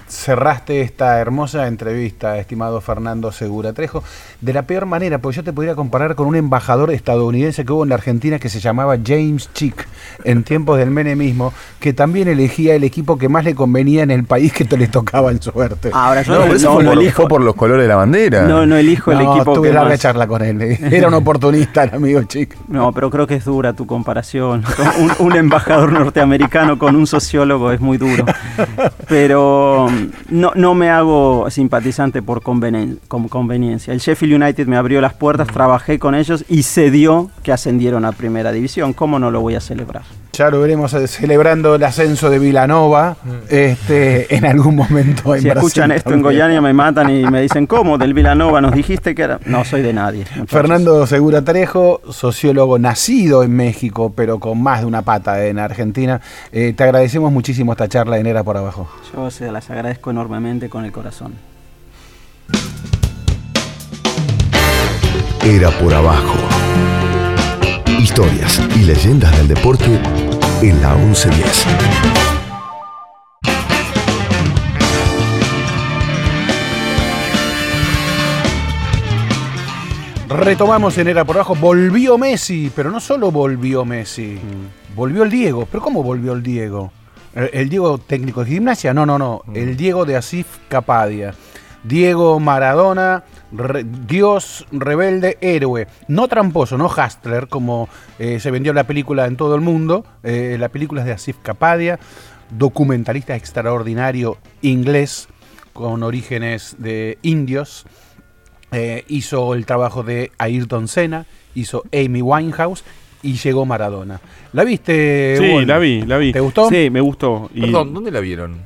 cerraste esta hermosa entrevista, estimado Fernando Segura Trejo, de la peor manera, porque yo te podría comparar con un embajador estadounidense que hubo en la Argentina que se llamaba James Chick, en tiempos del menemismo, que también elegía el equipo que más le convenía en el país que te le tocaba en suerte. Ahora yo No, no, pero eso no- fue, no por, elijo, fue por los colores de la bandera. no, no elijo el No, equipo tuve que larga más. charla con él. Era un oportunista el amigo Chick. No, pero creo que es dura tu comparación. Un, un embajador norteamericano con un sociólogo es muy duro. Pero mm, no, no me hago simpatizante por convenen- con conveniencia. El Sheffield United me abrió las puertas, trabajé con ellos y se dio que ascendieron a primera división. ¿Cómo no lo voy a celebrar? Ya lo veremos eh, celebrando el ascenso de Vilanova este, en algún momento en Si Brasil escuchan esto en. Goiania me matan y me dicen, ¿cómo? Del Vilanova nos dijiste que era... No, soy de nadie. muchachos. Fernando Segura Trejo, sociólogo nacido en México, pero con más de una pata en Argentina. Eh, te agradecemos muchísimo esta charla en Era por Abajo. Yo se las agradezco enormemente con el corazón. Era por abajo. Historias y leyendas del deporte en la 1110. Retomamos en Era por Abajo. Volvió Messi, pero no solo volvió Messi. Volvió el Diego. ¿Pero cómo volvió el Diego? ¿El, el Diego técnico de gimnasia? No, no, no. El Diego de Asif Capadia. Diego Maradona, re- Dios rebelde, héroe. No tramposo, no hustler, como eh, se vendió la película en todo el mundo. Eh, la película es de Asif Kapadia, documentalista extraordinario inglés con orígenes de indios. Eh, hizo el trabajo de Ayrton Senna, hizo Amy Winehouse y llegó Maradona. ¿La viste? Sí, la vi, la vi. ¿Te gustó? Sí, me gustó. Y, Perdón, ¿dónde la vieron?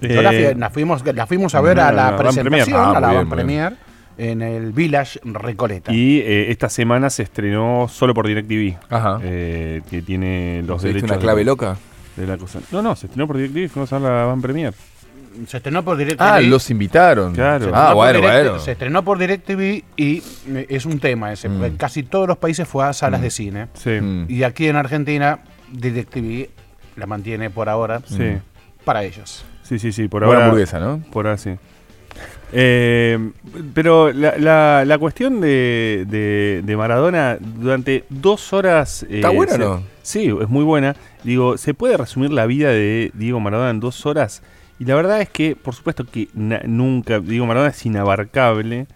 La, fui- eh, la fuimos, la fuimos a ver no, a no, la Van presentación. Ah, a la bien. Premier en el Village Recoleta. Y eh, esta semana se estrenó solo por DirecTV. Ajá. eh, que tiene los ¿Se viste derechos una clave de, loca? de la cosa. No, no, se estrenó por DirecTV, fuimos a la Van Premier. Se estrenó por DirecTV. Ah, los invitaron. Claro. Ah, bueno, Direct- bueno. Se estrenó por DirecTV y eh, es un tema ese. porque Mm. Casi todos los países fue a salas de cine. Sí, Mm. Y aquí en Argentina, DirecTV la mantiene por ahora sí, para ellos. sí, sí, sí, por Buena ahora. hamburguesa, ¿no? Por ahora sí. Eh, pero la, la- la cuestión de, de- de Maradona durante dos horas... eh, ¿Está buena o no? Sí, es muy buena. Digo, ¿se puede resumir la vida de Diego Maradona en dos horas? Y la verdad es que, por supuesto que na- nunca, Diego Maradona es inabarcable.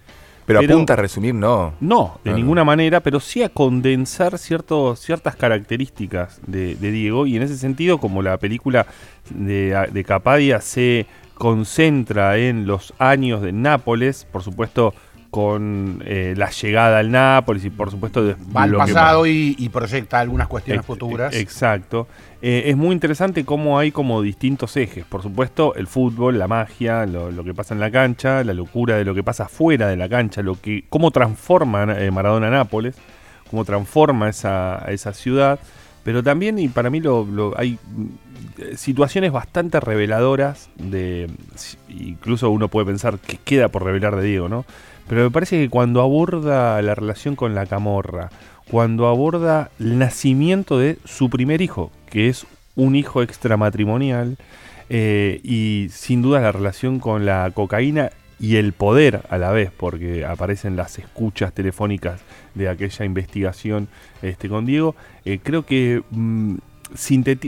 Pero, Pero- apunta a resumir, no. No, de ninguna manera, pero sí a condensar ciertos, ciertas características de, de Diego. Y en ese sentido, como la película de, de Capadia se concentra en los años de Nápoles, por supuesto con eh, la llegada al Nápoles y por supuesto Va al pasado y, y proyecta algunas cuestiones Ex- futuras. Exacto. Eh, es muy interesante cómo hay como distintos ejes. Por supuesto, el fútbol, la magia, lo, lo que pasa en la cancha, la locura de lo que pasa fuera de la cancha, lo que, cómo transforma eh, Maradona Nápoles, cómo transforma esa, esa ciudad. Pero también, y para mí lo, lo- hay situaciones bastante reveladoras de. Incluso uno puede pensar que queda por revelar de Diego, ¿no? Pero me parece que cuando aborda la relación con la camorra, cuando aborda el nacimiento de su primer hijo, que es un hijo extramatrimonial, eh, y sin duda la relación con la cocaína, y el poder a la vez, porque aparecen las escuchas telefónicas de aquella investigación este, con Diego, eh, creo que mm,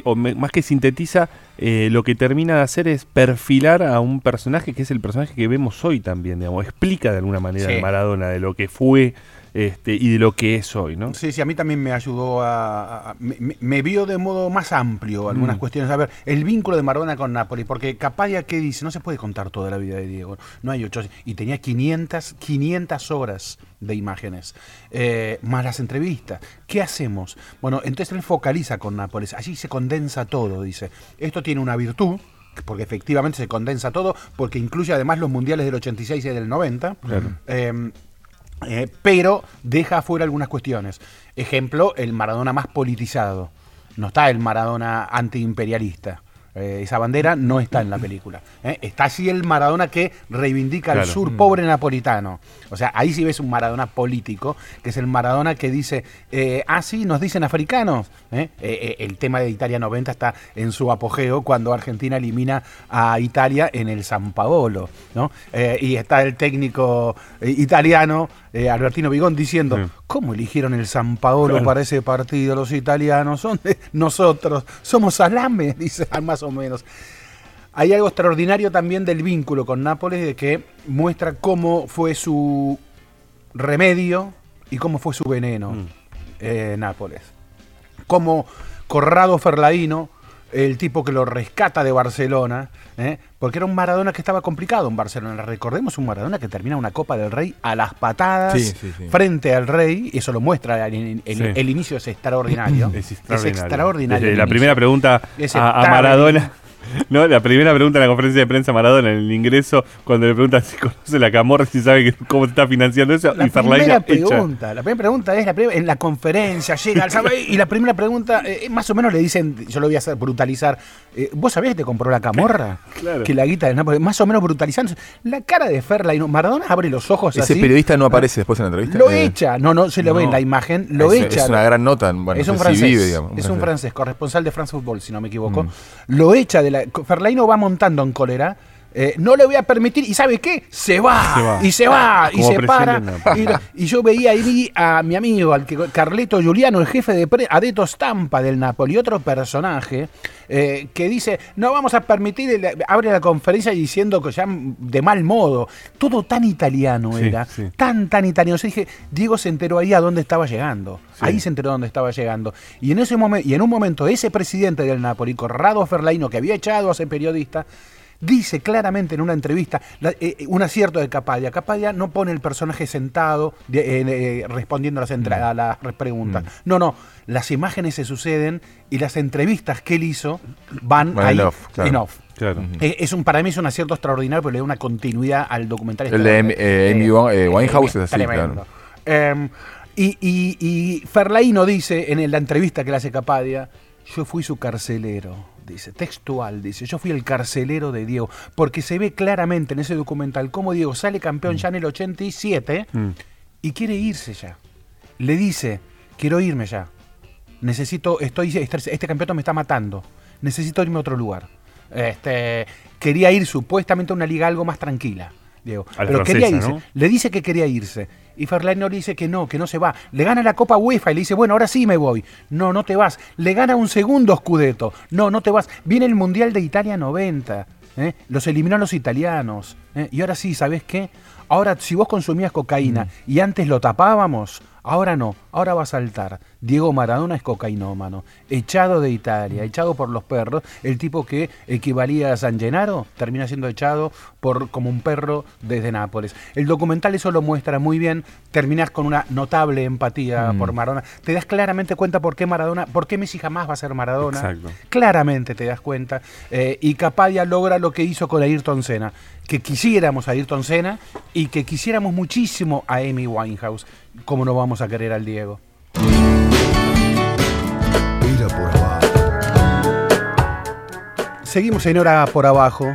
o me- más que sintetiza, eh, lo que termina de hacer es perfilar a un personaje que es el personaje que vemos hoy también, digamos, explica de alguna manera Sí. el Maradona de lo que fue este, y de lo que es hoy, ¿no? Sí, sí, a mí también me ayudó a... a- me, vio de modo más amplio algunas Mm. cuestiones. A ver, el vínculo de Maradona con Napoli, porque Capadia, ¿qué dice? No se puede contar toda la vida de Diego. No hay ocho... Y tenía 500, 500 horas de imágenes, eh, más las entrevistas. ¿Qué hacemos? Bueno, entonces él focaliza con Nápoles. Allí se condensa todo, dice. Esto tiene una virtud, porque efectivamente se condensa todo, porque incluye además los mundiales del 86 y del 90. Claro. Eh, eh, pero deja afuera algunas cuestiones. Ejemplo, el Maradona más politizado. No está el Maradona antiimperialista. Eh, esa bandera no está en la película. ¿eh? Está así el Maradona que reivindica Claro. al sur pobre napolitano. O sea, ahí sí ves un Maradona político, que es el Maradona que dice, eh, ah, sí, nos dicen africanos. ¿eh? El tema de Italia 90 está en su apogeo cuando Argentina elimina a Italia en el San Paolo. ¿no? Y está el técnico italiano, Albertino Vigón, diciendo, Sí. ¿Cómo eligieron el San Paolo Claro. para ese partido los italianos? Son de nosotros, somos salame, dice más o menos. Hay algo extraordinario también del vínculo con Nápoles, de que muestra cómo fue su remedio y cómo fue su veneno Mm. eh, Nápoles. Como Corrado Ferlaino, el tipo que lo rescata de Barcelona, ¿eh? Porque era un Maradona que estaba complicado en Barcelona. Recordemos un Maradona que termina una Copa del Rey a las patadas Sí, sí, sí. frente al Rey, y eso lo muestra, el, el- Sí. el inicio es extraordinario. Es extraordinario. extraordinario Desde el la inicio. primera pregunta Es a, a extraordinario. Maradona. No, la primera pregunta en la conferencia de prensa Maradona en el ingreso, cuando le preguntan si conoce la camorra, si sabe que- cómo se está financiando eso, La y primera echa. pregunta, la primera pregunta es la primera- en la conferencia, llega y la primera pregunta, eh, más o menos le dicen, yo lo voy a hacer brutalizar, eh, ¿vos sabés que te compró la camorra? Claro. Que la guita de Nápoles, más o menos brutalizando. La cara de Ferla y Maradona abre los ojos Ese así. periodista no aparece después en la entrevista. Lo Eh, echa, no, no se lo ve en la imagen, lo es, echa. Es una gran nota. Bueno, es un francés, vive, digamos, es un francés, corresponsal de France Football, si no me equivoco. Mm. Lo echa de la. Ferlaino va montando en cólera. Eh, no le voy a permitir, y ¿sabe qué? Se va, Se va. y se va, y se para. Y, yo veía ahí a mi amigo, al que, Carleto Giuliano, el jefe de pre, Adeto Stampa del Napoli, otro personaje, eh, que dice: No vamos a permitir, el- abre la conferencia diciendo que ya de mal modo, todo tan italiano Sí, era, sí. tan, tan italiano. Yo dije, Diego se enteró ahí a dónde estaba llegando. Sí. Ahí se enteró dónde estaba llegando. Y en ese momento, y en un momento, ese presidente del Napoli, Corrado Ferlaino, que había echado a ese periodista, dice claramente en una entrevista la- eh, eh, un acierto de Capadia. Capadia no pone el personaje sentado de- eh, eh, respondiendo a las, entra- a las preguntas. No, no. Las imágenes se suceden y las entrevistas que él hizo van ahí en off, claro. en off. Claro. Ujú. Eh, Es un, para mí es un acierto extraordinario, pero le da una continuidad al documental. El de Amy- eh, eh, Winehouse es así, tremendo. Em, y, y, y Ferlaino dice en la entrevista que le hace Capadia, yo fui su carcelero, dice, textual, dice, yo fui el carcelero de Diego, porque se ve claramente en ese documental cómo Diego sale campeón ya en el 87 Mm. y quiere irse ya. Le dice, quiero irme ya. Necesito, estoy, este, este campeonato me está matando. Necesito irme a otro lugar. Este, quería ir supuestamente a una liga algo más tranquila. Diego. A la Pero quería irse. ¿no? Le dice que quería irse. Y Ferlaino le dice que no, que no se va. Le gana la Copa UEFA y le dice, bueno, ahora sí me voy. No, no te vas. Le gana un segundo Scudetto. No, no te vas. Viene el Mundial de Italia 90. ¿eh? Los eliminó los italianos. ¿eh? Y ahora sí, ¿sabes qué? Ahora, si vos consumías cocaína y antes lo tapábamos, ahora no, ahora va a saltar. Diego Maradona es cocainómano, echado de Italia, echado por los perros. El tipo que equivalía a San Gennaro termina siendo echado por como un perro desde Nápoles. El documental eso lo muestra muy bien. Terminas con una notable empatía Mm. por Maradona. Te das claramente cuenta por qué Maradona, por qué Messi jamás va a ser Maradona. Exacto. Claramente te das cuenta. Eh, y Capadia logra lo que hizo con Ayrton Senna. Que quisiéramos a Ayrton Senna y que quisiéramos muchísimo a Amy Winehouse. como no vamos a querer al Diego? Seguimos en hora por abajo.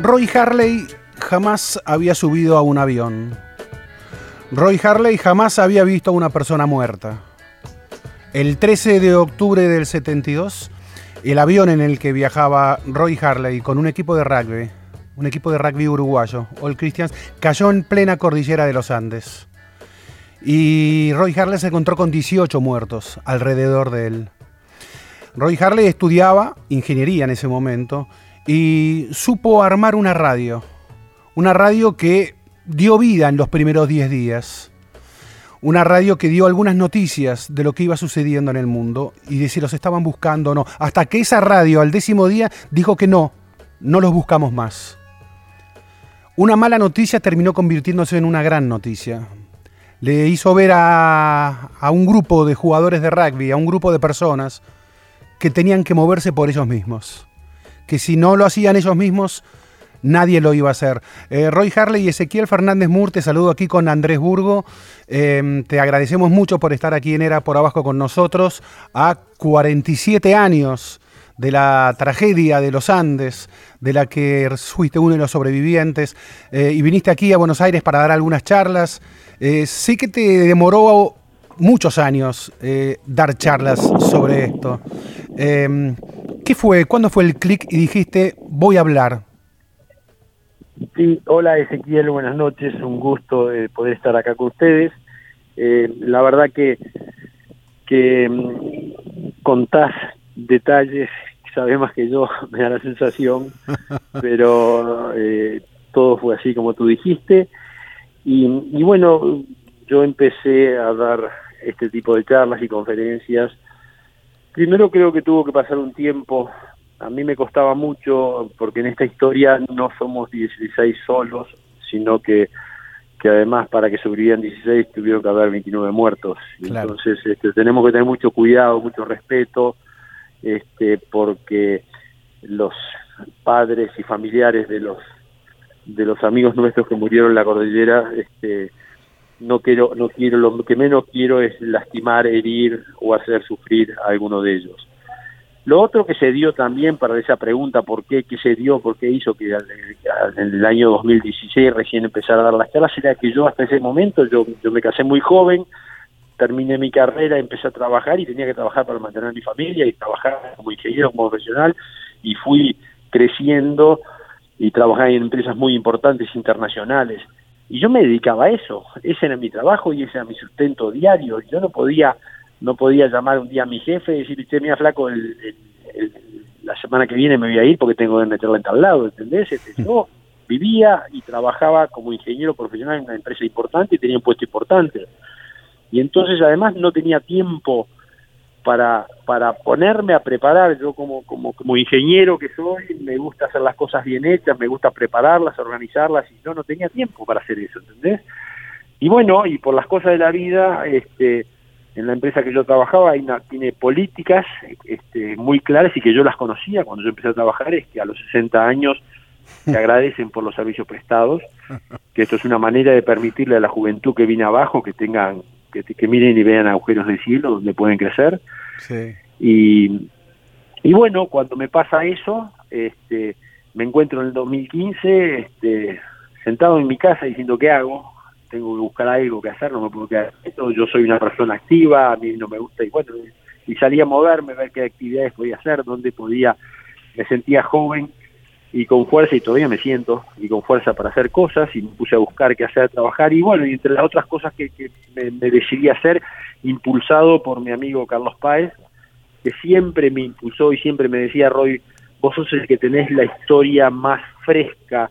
Roy Harley jamás había subido a un avión. Roy Harley jamás había visto a una persona muerta. El 13 de octubre del 72, el avión en el que viajaba Roy Harley con un equipo de rugby un equipo de rugby uruguayo, All Christians, cayó en plena cordillera de los Andes. Y Roy Harley se encontró con 18 muertos alrededor de él. Roy Harley estudiaba ingeniería en ese momento y supo armar una radio. Una radio que dio vida en los primeros 10 días. Una radio que dio algunas noticias de lo que iba sucediendo en el mundo y de si los estaban buscando o no. Hasta que esa radio al décimo día dijo que no, no los buscamos más. Una mala noticia terminó convirtiéndose en una gran noticia. Le hizo ver a, a un grupo de jugadores de rugby, a un grupo de personas, que tenían que moverse por ellos mismos. Que si no lo hacían ellos mismos, nadie lo iba a hacer. Eh, Roy Harley y Ezequiel Fernández Mur, te saludo aquí con Andrés Burgo. Eh, te agradecemos mucho por estar aquí en Era por Abajo con nosotros. A 47 años de la tragedia de los Andes, de la que fuiste uno de los sobrevivientes, eh, y viniste aquí a Buenos Aires para dar algunas charlas. Eh, sé que te demoró muchos años eh, dar charlas sobre esto. Eh, ¿Qué fue? ¿Cuándo fue el clic y dijiste, voy a hablar? Sí, hola Ezequiel, buenas noches, un gusto eh, poder estar acá con ustedes. Eh, la verdad que, que mm, contás detalles, sabés más que yo, me da la sensación, pero eh, todo fue así como tú dijiste. Y, y bueno, yo empecé a dar este tipo de charlas y conferencias. Primero creo que tuvo que pasar un tiempo a mí me costaba mucho porque en esta historia no somos 16 solos, sino que, que además para que sobrevivían 16 tuvieron que haber 29 muertos. Claro. Entonces este, tenemos que tener mucho cuidado, mucho respeto, este, porque los padres y familiares de los de los amigos nuestros que murieron en la cordillera, este, no quiero, no quiero, lo que menos quiero es lastimar, herir o hacer sufrir a alguno de ellos. Lo otro que se dio también para esa pregunta, ¿por qué? ¿Qué se dio? ¿Por qué hizo que en el año 2016 recién empezara a dar las charlas? Era que yo hasta ese momento, yo, yo me casé muy joven, terminé mi carrera, empecé a trabajar y tenía que trabajar para mantener a mi familia y trabajar como ingeniero, como profesional y fui creciendo y trabajé en empresas muy importantes internacionales. Y yo me dedicaba a eso, ese era mi trabajo y ese era mi sustento diario. Yo no podía no podía llamar un día a mi jefe y decir, che, mira, flaco, el, el- el- la semana que viene me voy a ir porque tengo que meterla en tal lado, ¿entendés? Este, Yo vivía y trabajaba como ingeniero profesional en una empresa importante y tenía un puesto importante. Y entonces además no tenía tiempo para, para ponerme a preparar, yo como, como, como ingeniero que soy, me gusta hacer las cosas bien hechas, me gusta prepararlas, organizarlas, y yo no tenía tiempo para hacer eso, ¿entendés? Y bueno, y por las cosas de la vida, este, en la empresa que yo trabajaba hay una, tiene políticas este, muy claras y que yo las conocía cuando yo empecé a trabajar, es que a los 60 años te agradecen por los servicios prestados, que esto es una manera de permitirle a la juventud que viene abajo que tengan, que, que miren y vean agujeros de cielo donde pueden crecer. Sí. Y, y bueno, cuando me pasa eso, este, me encuentro en el 2015 este, sentado en mi casa diciendo, ¿qué hago? Tengo que buscar algo que hacer, no me puedo quedar quieto, yo soy una persona activa, a mí no me gusta, y bueno, y salí a moverme, ver qué actividades podía hacer, dónde podía, me sentía joven y con fuerza, y todavía me siento, y con fuerza para hacer cosas, y me puse a buscar qué hacer, trabajar, y bueno, y entre las otras cosas que, que me, me decidí hacer, impulsado por mi amigo Carlos Páez, que siempre me impulsó y siempre me decía, Roy, vos sos el que tenés la historia más fresca,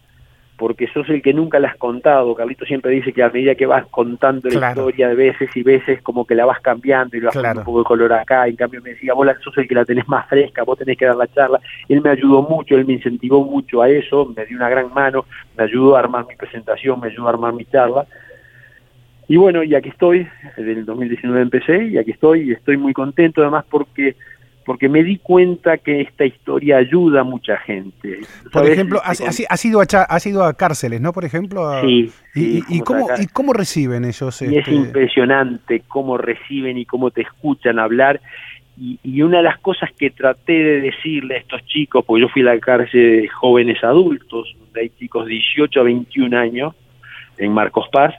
porque sos el que nunca la has contado. Carlito siempre dice que a medida que vas contando la Claro. historia de veces y veces, como que la vas cambiando y le vas Claro. un poco de color acá. En cambio me decía, vos sos el que la tenés más fresca, vos tenés que dar la charla. Él me ayudó mucho, él me incentivó mucho a eso, me dio una gran mano, me ayudó a armar mi presentación, me ayudó a armar mi charla. Y bueno, y aquí estoy, desde el 2019 empecé, y aquí estoy, y estoy muy contento además porque porque me di cuenta que esta historia ayuda a mucha gente. Por ejemplo, has, has- ido a, cha- has ido a cárceles, ¿no? Por ejemplo. a- Sí, ¿Y, sí, y- y fuimos cómo, acá. ¿Y cómo reciben ellos? y es este, impresionante cómo reciben y cómo te escuchan hablar. Y, y una de las cosas que traté de decirle a estos chicos, porque yo fui a la cárcel de jóvenes adultos, donde hay chicos de 18 a 21 años, en Marcos Paz,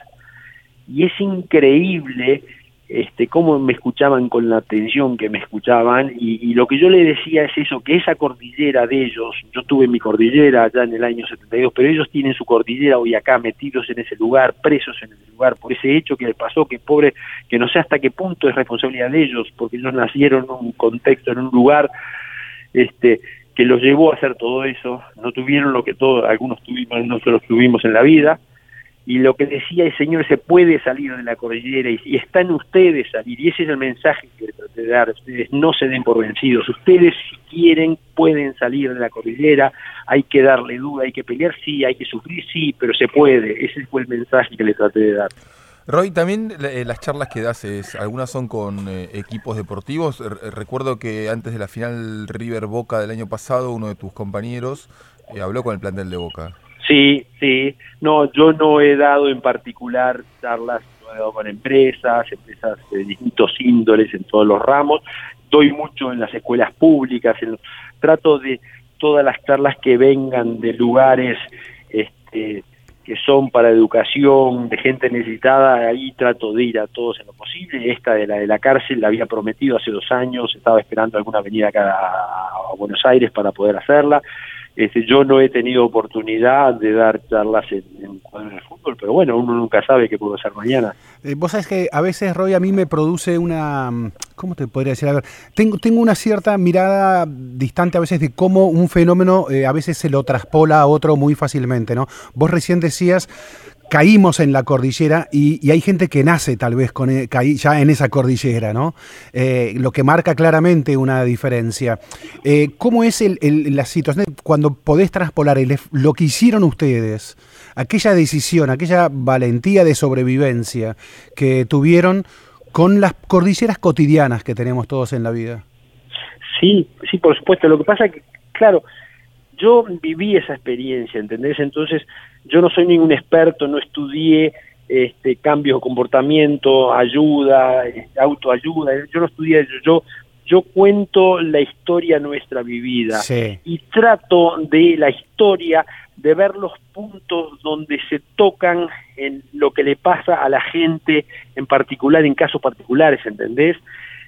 y es increíble este, cómo me escuchaban con la atención que me escuchaban y, lo que yo le decía es eso, que esa cordillera de ellos, yo tuve mi cordillera allá en el año 72, pero ellos tienen su cordillera hoy acá metidos en ese lugar, presos en ese lugar, por ese hecho que les pasó, que pobre, que no sé hasta qué punto es responsabilidad de ellos, porque ellos nacieron en un contexto, en un lugar, este que los llevó a hacer todo eso, no tuvieron lo que todos, algunos tuvimos, nosotros tuvimos en la vida, y lo que decía el Señor, se puede salir de la cordillera y, y está en ustedes salir, y ese es el mensaje que traté de dar, ustedes no se den por vencidos, ustedes si quieren pueden salir de la cordillera, hay que darle duda, hay que pelear, sí, hay que sufrir, sí, pero se puede, ese fue el mensaje que le traté de dar. Roy, también eh, las charlas que das, es, algunas son con eh, equipos deportivos. Recuerdo que antes de la final River Boca del año pasado, uno de tus compañeros eh, habló con el plantel de Boca. Sí, sí. No, yo no he dado en particular charlas, he dado con empresas, empresas de distintos índoles en todos los ramos. Doy mucho en las escuelas públicas. en- trato de todas las charlas que vengan de lugares este, que son para educación, de gente necesitada, ahí trato de ir a todos en lo posible. Esta de la de la cárcel la había prometido hace dos años, estaba esperando alguna venida acá a Buenos Aires para poder hacerla. Este, yo no he tenido oportunidad de dar charlas en, en cuadros de fútbol, pero bueno, uno nunca sabe qué puedo hacer mañana. Eh, Vos sabés que a veces, Roy, a mí me produce una... mm, ¿Cómo te podría decir? A ver, tengo, tengo una cierta mirada distante a veces de cómo un fenómeno eh, a veces se lo traspola a otro muy fácilmente, ¿no? Vos recién decías, caímos en la cordillera y, y hay gente que nace tal vez con, e- ya en esa cordillera, ¿no? Eh, lo que marca claramente una diferencia. Eh, ¿Cómo es el- el- la situación cuando podés traspolar el lo que hicieron ustedes? aquella decisión, aquella valentía de sobrevivencia que tuvieron con las cordilleras cotidianas que tenemos todos en la vida. Sí, sí, por supuesto. Lo que pasa que, claro, yo viví esa experiencia, ¿entendés? Entonces, yo no soy ningún experto, no estudié este cambios de comportamiento, ayuda, eh, autoayuda, yo no estudié eso, yo yo cuento la historia nuestra vivida Sí. y trato de la historia de ver los puntos donde se tocan en lo que le pasa a la gente en particular, en casos particulares, ¿entendés?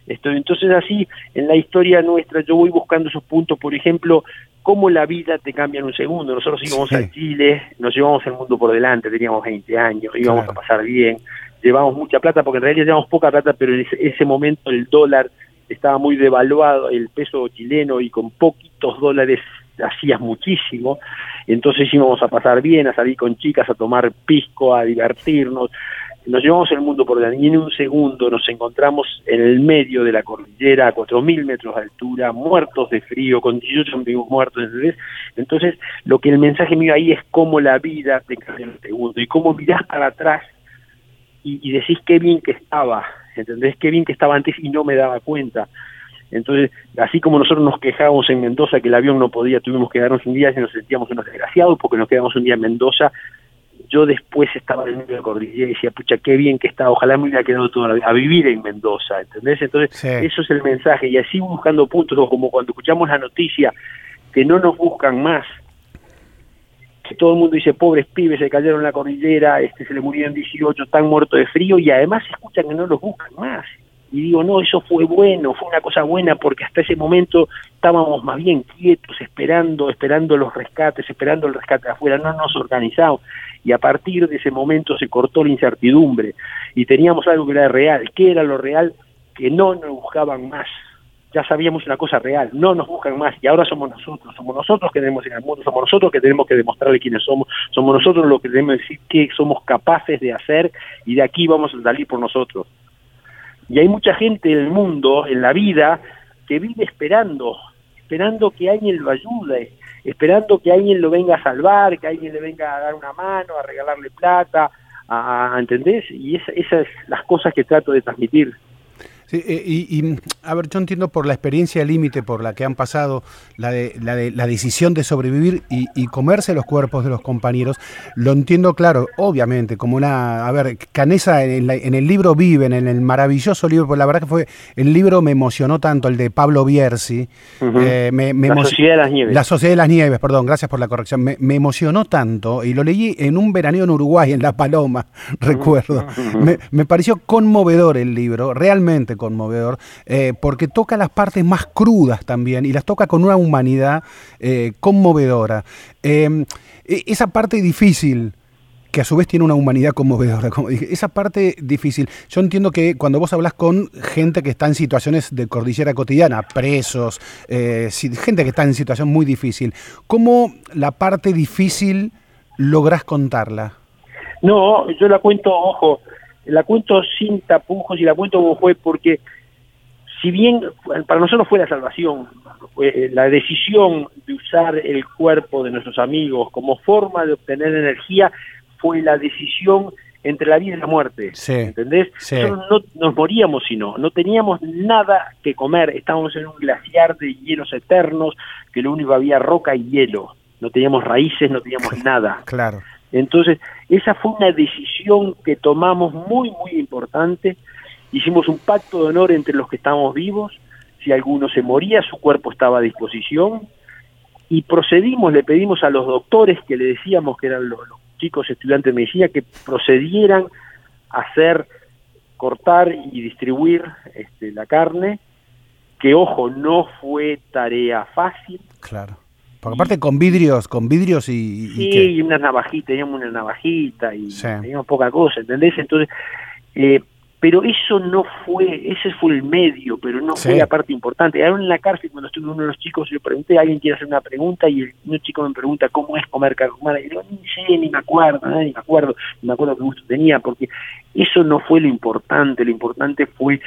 Esto, entonces así, en la historia nuestra yo voy buscando esos puntos, por ejemplo, cómo la vida te cambia en un segundo. Nosotros íbamos Sí. a Chile, nos llevamos el mundo por delante, teníamos 20 años, íbamos Claro. a pasar bien, llevamos mucha plata, porque en realidad llevamos poca plata, pero en ese, ese momento el dólar estaba muy devaluado, el peso chileno, y con poquitos dólares hacías muchísimo, entonces íbamos a pasar bien, a salir con chicas, a tomar pisco, a divertirnos, nos llevamos el mundo por delante y en un segundo nos encontramos en el medio de la cordillera a 4.000 metros de altura, muertos de frío, con 18 amigos muertos, ¿entendés? Entonces, lo que el mensaje mío ahí es cómo la vida te cambia en un segundo y cómo mirás para atrás y, y decís qué bien que estaba, ¿entendés? Qué bien que estaba antes y no me daba cuenta. Entonces, así como nosotros nos quejábamos en Mendoza que el avión no podía, tuvimos que quedarnos un día y nos sentíamos unos desgraciados porque nos quedamos un día en Mendoza, yo después estaba en la cordillera y decía, pucha, qué bien que está, ojalá me hubiera quedado toda la vida a vivir en Mendoza, ¿entendés? Entonces, Sí. eso es el mensaje, y así buscando puntos, o como cuando escuchamos la noticia, que no nos buscan más, que todo el mundo dice, pobres pibes, se cayeron en la cordillera, este se le murieron 18, están muertos de frío, y además escuchan que no los buscan más. Y digo, no, eso fue bueno, fue una cosa buena, porque hasta ese momento estábamos más bien quietos, esperando, esperando los rescates, esperando el rescate de afuera, no nos organizamos. Y a partir de ese momento se cortó la incertidumbre. Y teníamos algo que era real. ¿Qué era lo real? Que no nos buscaban más. Ya sabíamos una cosa real, no nos buscan más. Y ahora somos nosotros, somos nosotros que tenemos en el mundo, somos nosotros que tenemos que demostrarle quiénes somos, somos nosotros los que tenemos que decir qué somos capaces de hacer. Y de aquí vamos a salir por nosotros. Y hay mucha gente en el mundo, en la vida, que vive esperando, esperando que alguien lo ayude, esperando que alguien lo venga a salvar, que alguien le venga a dar una mano, a regalarle plata, a, ¿entendés? Y esa- esas son las cosas que trato de transmitir. Sí, eh, y, y, a ver, yo entiendo por la experiencia límite por la que han pasado, la de la, de, la decisión de sobrevivir y, y, comerse los cuerpos de los compañeros, lo entiendo claro, obviamente, como una... A ver, Canesa en, la, en el libro Viven, en el maravilloso libro, pues la verdad que fue, el libro me emocionó tanto, el de Pablo Bierzi. Uh -huh. eh, me, me la Sociedad de las Nieves. La Sociedad de las Nieves, perdón, gracias por la corrección. Me, me emocionó tanto y lo leí en un veraneo en Uruguay, en La Paloma, recuerdo. Uh -huh. me, me pareció conmovedor el libro, realmente conmovedor, eh, porque toca las partes más crudas también y las toca con una humanidad eh, conmovedora. Eh, esa parte difícil que a su vez tiene una humanidad conmovedora, como dije. Esa parte difícil. Yo entiendo que cuando vos hablas con gente que está en situaciones de cordillera cotidiana, presos, eh, gente que está en situación muy difícil, ¿cómo la parte difícil lográs contarla? No, yo la cuento, ojo, la cuento sin tapujos y la cuento como fue porque si bien para nosotros fue la salvación, fue la decisión de usar el cuerpo de nuestros amigos como forma de obtener energía fue la decisión entre la vida y la muerte, sí, ¿entendés? Sí. Nosotros no nos moríamos si no, no teníamos nada que comer, estábamos en un glaciar de hielos eternos, que lo único había roca y hielo, no teníamos raíces, no teníamos nada. Claro. Entonces, esa fue una decisión que tomamos muy, muy importante, hicimos un pacto de honor entre los que estábamos vivos, si alguno se moría, su cuerpo estaba a disposición, y procedimos, le pedimos a los doctores que le decíamos que eran los, los chicos estudiantes de medicina que procedieran a hacer, cortar y distribuir este, la carne, que ojo, no fue tarea fácil. Claro. Porque aparte con vidrios, con vidrios y... Sí, y, y una navajita, teníamos una navajita y sí. teníamos poca cosa, ¿entendés? Entonces, eh, pero eso no fue, ese fue el medio, pero no sí. fue la parte importante. Ahora en la cárcel, cuando estuve uno de los chicos, yo pregunté, alguien quiere hacer una pregunta, y el, un chico me pregunta cómo es comer carne humana, y yo ni sé, ni me acuerdo, ¿no? ni me acuerdo, ni me acuerdo qué gusto tenía, porque eso no fue lo importante, lo importante fue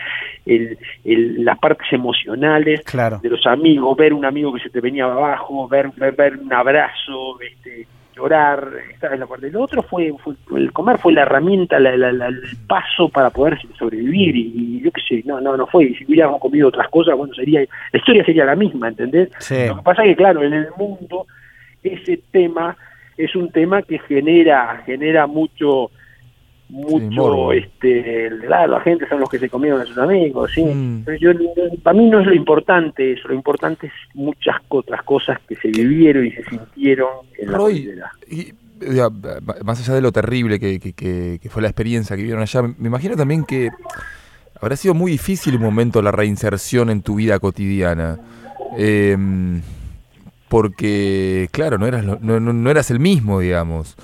el, el, las partes emocionales claro. de los amigos, ver un amigo que se te venía abajo, ver, ver, ver un abrazo, este llorar, estar en la parte. Lo otro fue, fue, el comer fue la herramienta, la, la, la, el paso para poder sobrevivir y, y, yo qué sé, no, no, no fue. Y si hubiéramos comido otras cosas, bueno, sería, la historia sería la misma, ¿entendés? Sí. Lo que pasa es que, claro, en el mundo ese tema es un tema que genera, genera mucho mucho, sí, este, claro, la gente son los que se comieron a sus amigos, sí. Mm. Yo, para mí no es lo importante eso, lo importante es muchas otras cosas que se vivieron y se sintieron en Roy, la y, ya, más allá de lo terrible que, que, que, que, fue la experiencia que vivieron allá, me imagino también que habrá sido muy difícil un momento la reinserción en tu vida cotidiana. Eh, porque, claro, no eras, no, no, no eras el mismo, digamos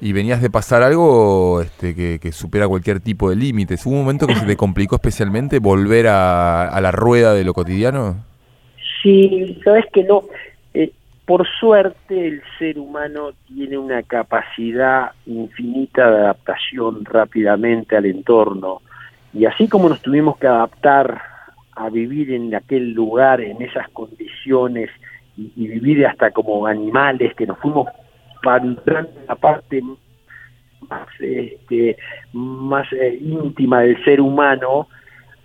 y venías de pasar algo este, que, supera cualquier tipo de límites. ¿Hubo un momento que se te complicó especialmente volver a, a la rueda de lo cotidiano? Sí, sabes que no. Eh, por suerte el ser humano tiene una capacidad infinita de adaptación rápidamente al entorno. Y así como nos tuvimos que adaptar a vivir en aquel lugar, en esas condiciones, y vivir hasta como animales, que nos fuimos para entrar en la parte más, este, más eh, íntima del ser humano,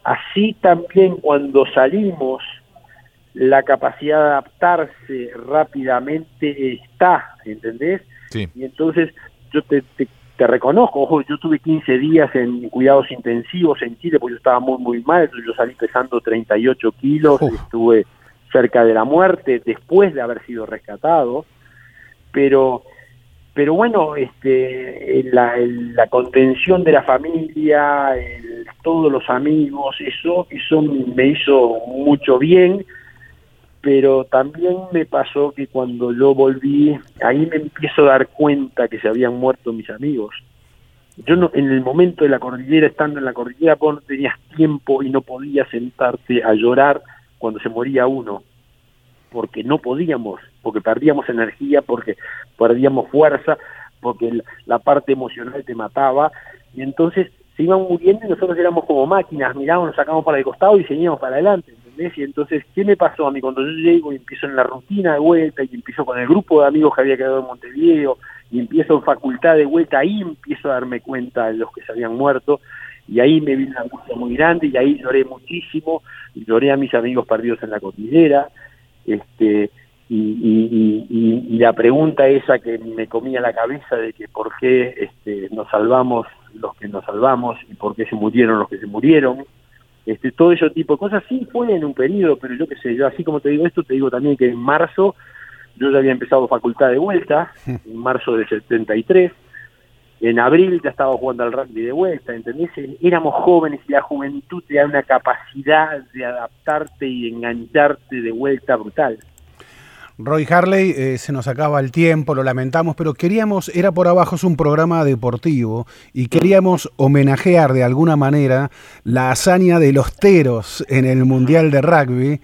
así también cuando salimos, la capacidad de adaptarse rápidamente está, ¿entendés? Sí. Y entonces yo te, te, te, reconozco, ojo, yo tuve 15 días en cuidados intensivos en Chile porque yo estaba muy, muy mal, yo salí pesando 38 kilos, Uf. estuve cerca de la muerte después de haber sido rescatado pero pero bueno este la, la contención de la familia el, todos los amigos eso eso me hizo mucho bien pero también me pasó que cuando yo volví ahí me empiezo a dar cuenta que se habían muerto mis amigos. Yo no, en el momento de la cordillera estando en la cordillera vos no tenías tiempo y no podías sentarte a llorar cuando se moría uno porque no podíamos, porque perdíamos energía, porque perdíamos fuerza, porque la parte emocional te mataba, y entonces se iban muriendo y nosotros éramos como máquinas, mirábamos, nos sacamos para el costado y seguíamos para adelante, ¿entendés? Y entonces, ¿qué me pasó a mí cuando yo llego y empiezo en la rutina de vuelta y empiezo con el grupo de amigos que había quedado en Montevideo y empiezo en facultad de vuelta, ahí empiezo a darme cuenta de los que se habían muerto y ahí me vino una angustia muy grande y ahí lloré muchísimo, y lloré a mis amigos perdidos en la cordillera, este y, y- y- y- la pregunta esa que me comía la cabeza de que por qué este, nos salvamos los que nos salvamos y por qué se murieron los que se murieron, este, todo ese tipo de cosas. Sí fue en un periodo, pero yo qué sé, yo así como te digo esto, te digo también que en marzo yo ya había empezado facultad de vuelta, en marzo del 73, en abril ya estaba jugando al rugby de vuelta, ¿entendés? Éramos jóvenes y la juventud te da una capacidad de adaptarte y engancharte de vuelta brutal. Roy Harley, eh, se nos acaba el tiempo, lo lamentamos, pero queríamos, era por abajo, es un programa deportivo y queríamos homenajear de alguna manera la hazaña de los teros en el Mundial de Rugby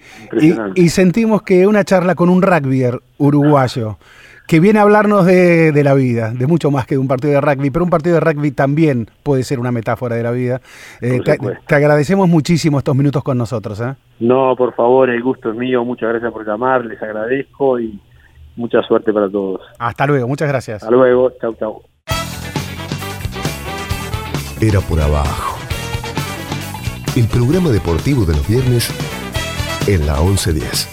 y sentimos que una charla con un rugbyer uruguayo que viene a hablarnos de, de la vida, de mucho más que de un partido de rugby, pero un partido de rugby también puede ser una metáfora de la vida. Eh, te, te agradecemos muchísimo estos minutos con nosotros. ¿eh? No, por favor, el gusto es mío, muchas gracias por llamar, les agradezco y mucha suerte para todos. Hasta luego, muchas gracias. Hasta luego, chau, chau. Era por abajo. El programa deportivo de los viernes en la 1110.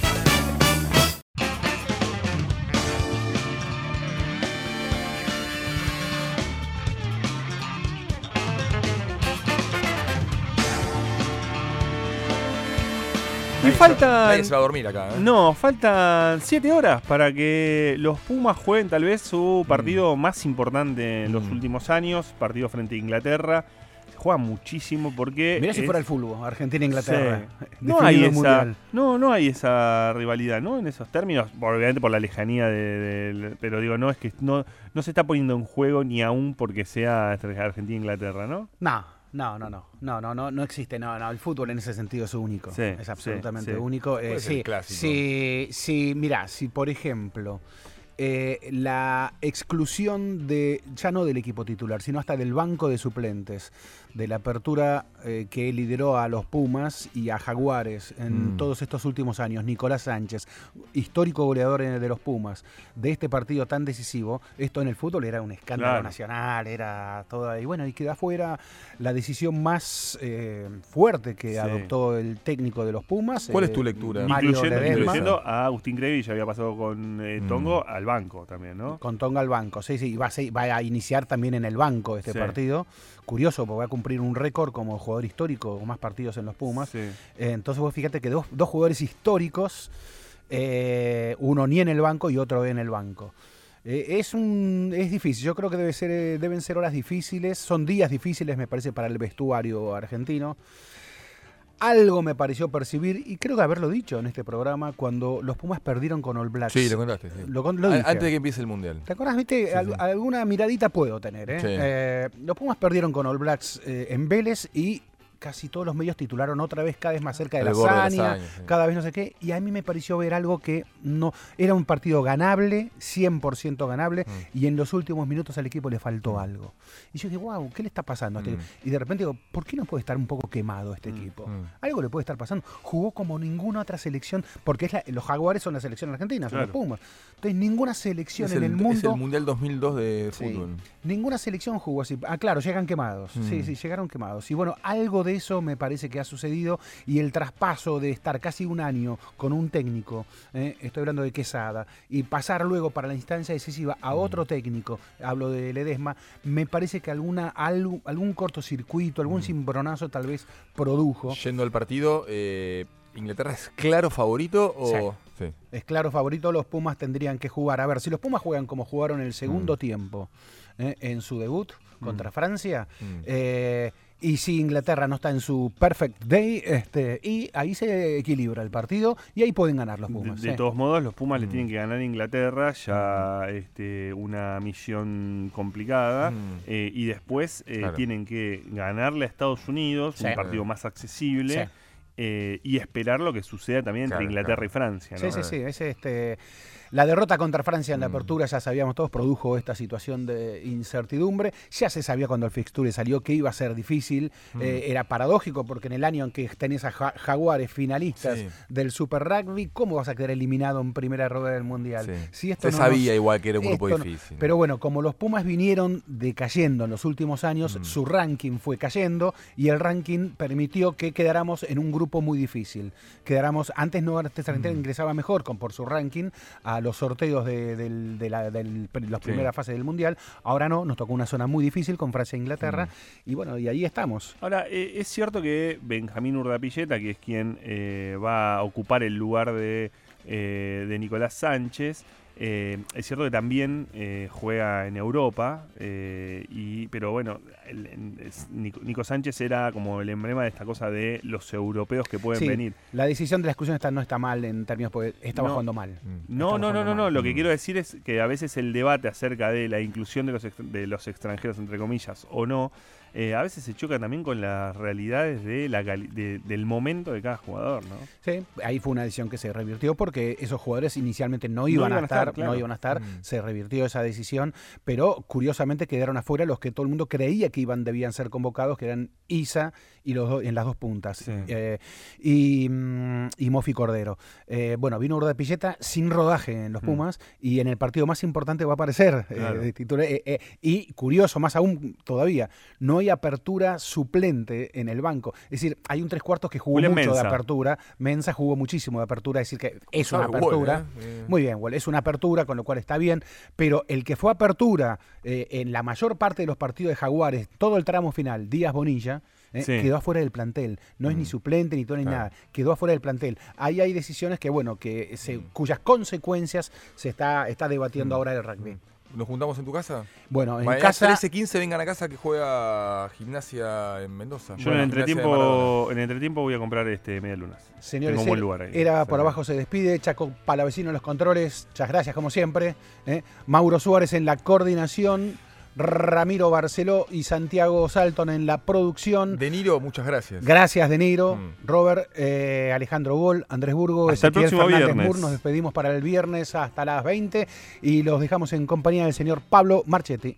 Y faltan. Nadie se va a dormir acá. ¿eh? No, faltan 7 horas para que los Pumas jueguen tal vez su partido más importante en los Mm. últimos años, partido frente a Inglaterra. Se juega muchísimo porque. Mirá si fuera el fútbol, Argentina-Inglaterra. Sí. No hay, esa, Mundial. no, no hay esa rivalidad, ¿no? En esos términos, obviamente por la lejanía de, del- pero digo, no es que no, no se está poniendo en juego ni aún porque sea Argentina-Inglaterra, ¿no? No, no, no, no, no, no, no, no existe, no, no, el fútbol en ese sentido es único, Sí, es sí, absolutamente sí. único. Eh, sí, sí, sí, mira, si por ejemplo eh, la exclusión de, ya no del equipo titular, sino hasta del banco de suplentes, de la apertura eh, que lideró a los Pumas y a Jaguares en Mm. todos estos últimos años, Nicolás Sánchez, histórico goleador eh, de los Pumas, de este partido tan decisivo, esto en el fútbol era un escándalo Claro. nacional, era todo ahí, bueno, y queda fuera la decisión más eh, fuerte que Sí. adoptó el técnico de los Pumas. ¿Cuál eh, es tu lectura? Mario incluyendo, incluyendo a Agustín Crevi, ya había pasado con eh, Mm. Tongo al banco también, ¿no? Con Tonga al banco, sí, sí, va a, va a iniciar también en el banco este Sí. partido. Curioso, porque va a cumplir un récord como jugador histórico, con más partidos en los Pumas. Sí. Eh, entonces vos fíjate que dos, dos jugadores históricos, eh, uno ni en el banco y otro en el banco. Eh, es un es difícil, yo creo que debe ser, deben ser horas difíciles, son días difíciles me parece para el vestuario argentino. Algo me pareció percibir, y creo que haberlo dicho en este programa, cuando los Pumas perdieron con All Blacks. Sí, lo contaste. sí. Lo con- lo A- dije. Antes de que empiece el mundial. ¿Te acuerdas, viste? Al- sí. Alguna miradita puedo tener, ¿eh? Sí. Eh, los Pumas perdieron con All Blacks eh, en Vélez y casi todos los medios titularon otra vez cada vez más cerca de la hazaña, sí. cada vez no sé qué, y a mí me pareció ver algo que no era un partido ganable, 100% ganable, Mm. y en los últimos minutos al equipo le faltó algo. Y yo dije, wow, ¿qué le está pasando a este Mm. equipo? Y de repente digo, ¿por qué no puede estar un poco quemado este equipo? Mm. Algo le puede estar pasando. Jugó como ninguna otra selección, porque es la- los Jaguares son la selección argentina, son los. Pumas. Entonces, ninguna selección Es en el, es mundo... el Mundial 2002 de Sí. fútbol. Ninguna selección jugó así. Ah, claro, llegan quemados. Sí, Mm. sí, llegaron quemados. Y bueno, algo de eso me parece que ha sucedido. Y el traspaso de estar casi un año con un técnico, eh, estoy hablando de Quesada, y pasar luego para la instancia decisiva a otro técnico, hablo de Ledesma, me parece que alguna, algo- algún cortocircuito, algún cimbronazo tal vez produjo. Yendo al partido, eh, ¿Inglaterra es claro favorito o...? Sí. Es claro favorito, los Pumas tendrían que jugar. A ver, si los Pumas juegan como jugaron el segundo Mm. tiempo eh, en su debut contra Francia, Mm. Y si Inglaterra no está en su perfect day, este, y ahí se equilibra el partido y ahí pueden ganar los Pumas. de sí. todos modos, los Pumas le Mm. tienen que ganar a Inglaterra, ya este, una misión complicada. Mm. eh, y después eh, Claro. tienen que ganarle a Estados Unidos, Sí. un partido más accesible, Sí. eh, y esperar lo que suceda también entre Inglaterra claro. y Francia. Sí, ¿no? sí, sí. Es este, La derrota contra Francia en la Mm. apertura, ya sabíamos todos, produjo esta situación de incertidumbre. Ya se sabía cuando el fixture salió que iba a ser difícil. Mm. Eh, era paradójico porque en el año en que tenés a Ja- Jaguares finalistas Sí. del Super Rugby, ¿cómo vas a quedar eliminado en primera rueda del Mundial? Sí. Si esto Se no sabía nos- igual que era un grupo no- difícil. Pero bueno, como los Pumas vinieron decayendo en los últimos años, Mm. su ranking fue cayendo y el ranking permitió que quedáramos en un grupo muy difícil. Quedáramos, antes no antes Mm. ingresaba mejor con por su ranking a los sorteos de, del- de la del- las Sí. primeras fases del Mundial. Ahora no, nos tocó una zona muy difícil con Francia e Inglaterra. Y bueno, y ahí estamos. Ahora, eh, es cierto que Benjamín Urdapilleta, que es quien eh, va a ocupar el lugar de, eh, de Nicolás Sánchez, eh, es cierto que también eh, juega en Europa, eh, y, pero bueno, el- Nico, Nico Sánchez era como el emblema de esta cosa de los europeos que pueden Sí, venir. La decisión de la exclusión está, no está mal en términos porque estaba No. jugando mal. Mm. No, Estamos no, no, no, no. mal. Lo que Mm. quiero decir es que a veces el debate acerca de la inclusión de los, de los extranjeros, entre comillas, o no, eh, a veces se choca también con las realidades de la de- del momento de cada jugador, ¿no? Sí, ahí fue una decisión que se revirtió porque esos jugadores inicialmente no iban, iban a a estar, estar, claro. no iban a estar, Mm. se revirtió esa decisión, pero curiosamente quedaron afuera los que todo el mundo creía que iban debían ser convocados, que eran Isa y los en las dos puntas Sí. eh, y, mm, y Mofi Cordero. Eh, bueno, vino Urda Pilleta sin rodaje en los Mm. Pumas y en el partido más importante va a aparecer eh, Claro. de titular. eh, eh, y curioso, más aún todavía, no hay apertura suplente en el banco. Es decir, hay un tres cuartos que jugó mucho de apertura. Mensa jugó muchísimo de apertura, es decir, que es una apertura. eh. Muy bien, Wall, es una apertura, con lo cual está bien, pero el que fue apertura eh, en la mayor parte de los partidos de Jaguares, todo el tramo final, Díaz Bonilla, eh, Sí. quedó afuera del plantel. No es ni suplente, ni todo, ni Claro. nada. Quedó afuera del plantel. Ahí hay decisiones que, bueno, que se, Mm. cuyas consecuencias se está, está debatiendo ahora el rugby. ¿Nos juntamos en tu casa? Bueno, en Mañana casa... 13.15 vengan a casa que juega gimnasia en Mendoza. Yo Bueno, en el entretiempo, en el entretiempo voy a comprar este media lunas. Señores, Tengo un buen lugar ahí. era por abajo se despide, Chaco Palavecino en los controles, muchas gracias como siempre, eh. Mauro Suárez en la coordinación, Ramiro Barceló y Santiago Salton en la producción. De Niro, muchas gracias. Gracias, De Niro, Mm. Robert, eh, Alejandro Gol, Andrés Burgo, Hasta el Ezequiel próximo Fernández viernes. Nos despedimos para el viernes hasta las 20 y los dejamos en compañía del señor Pablo Marchetti.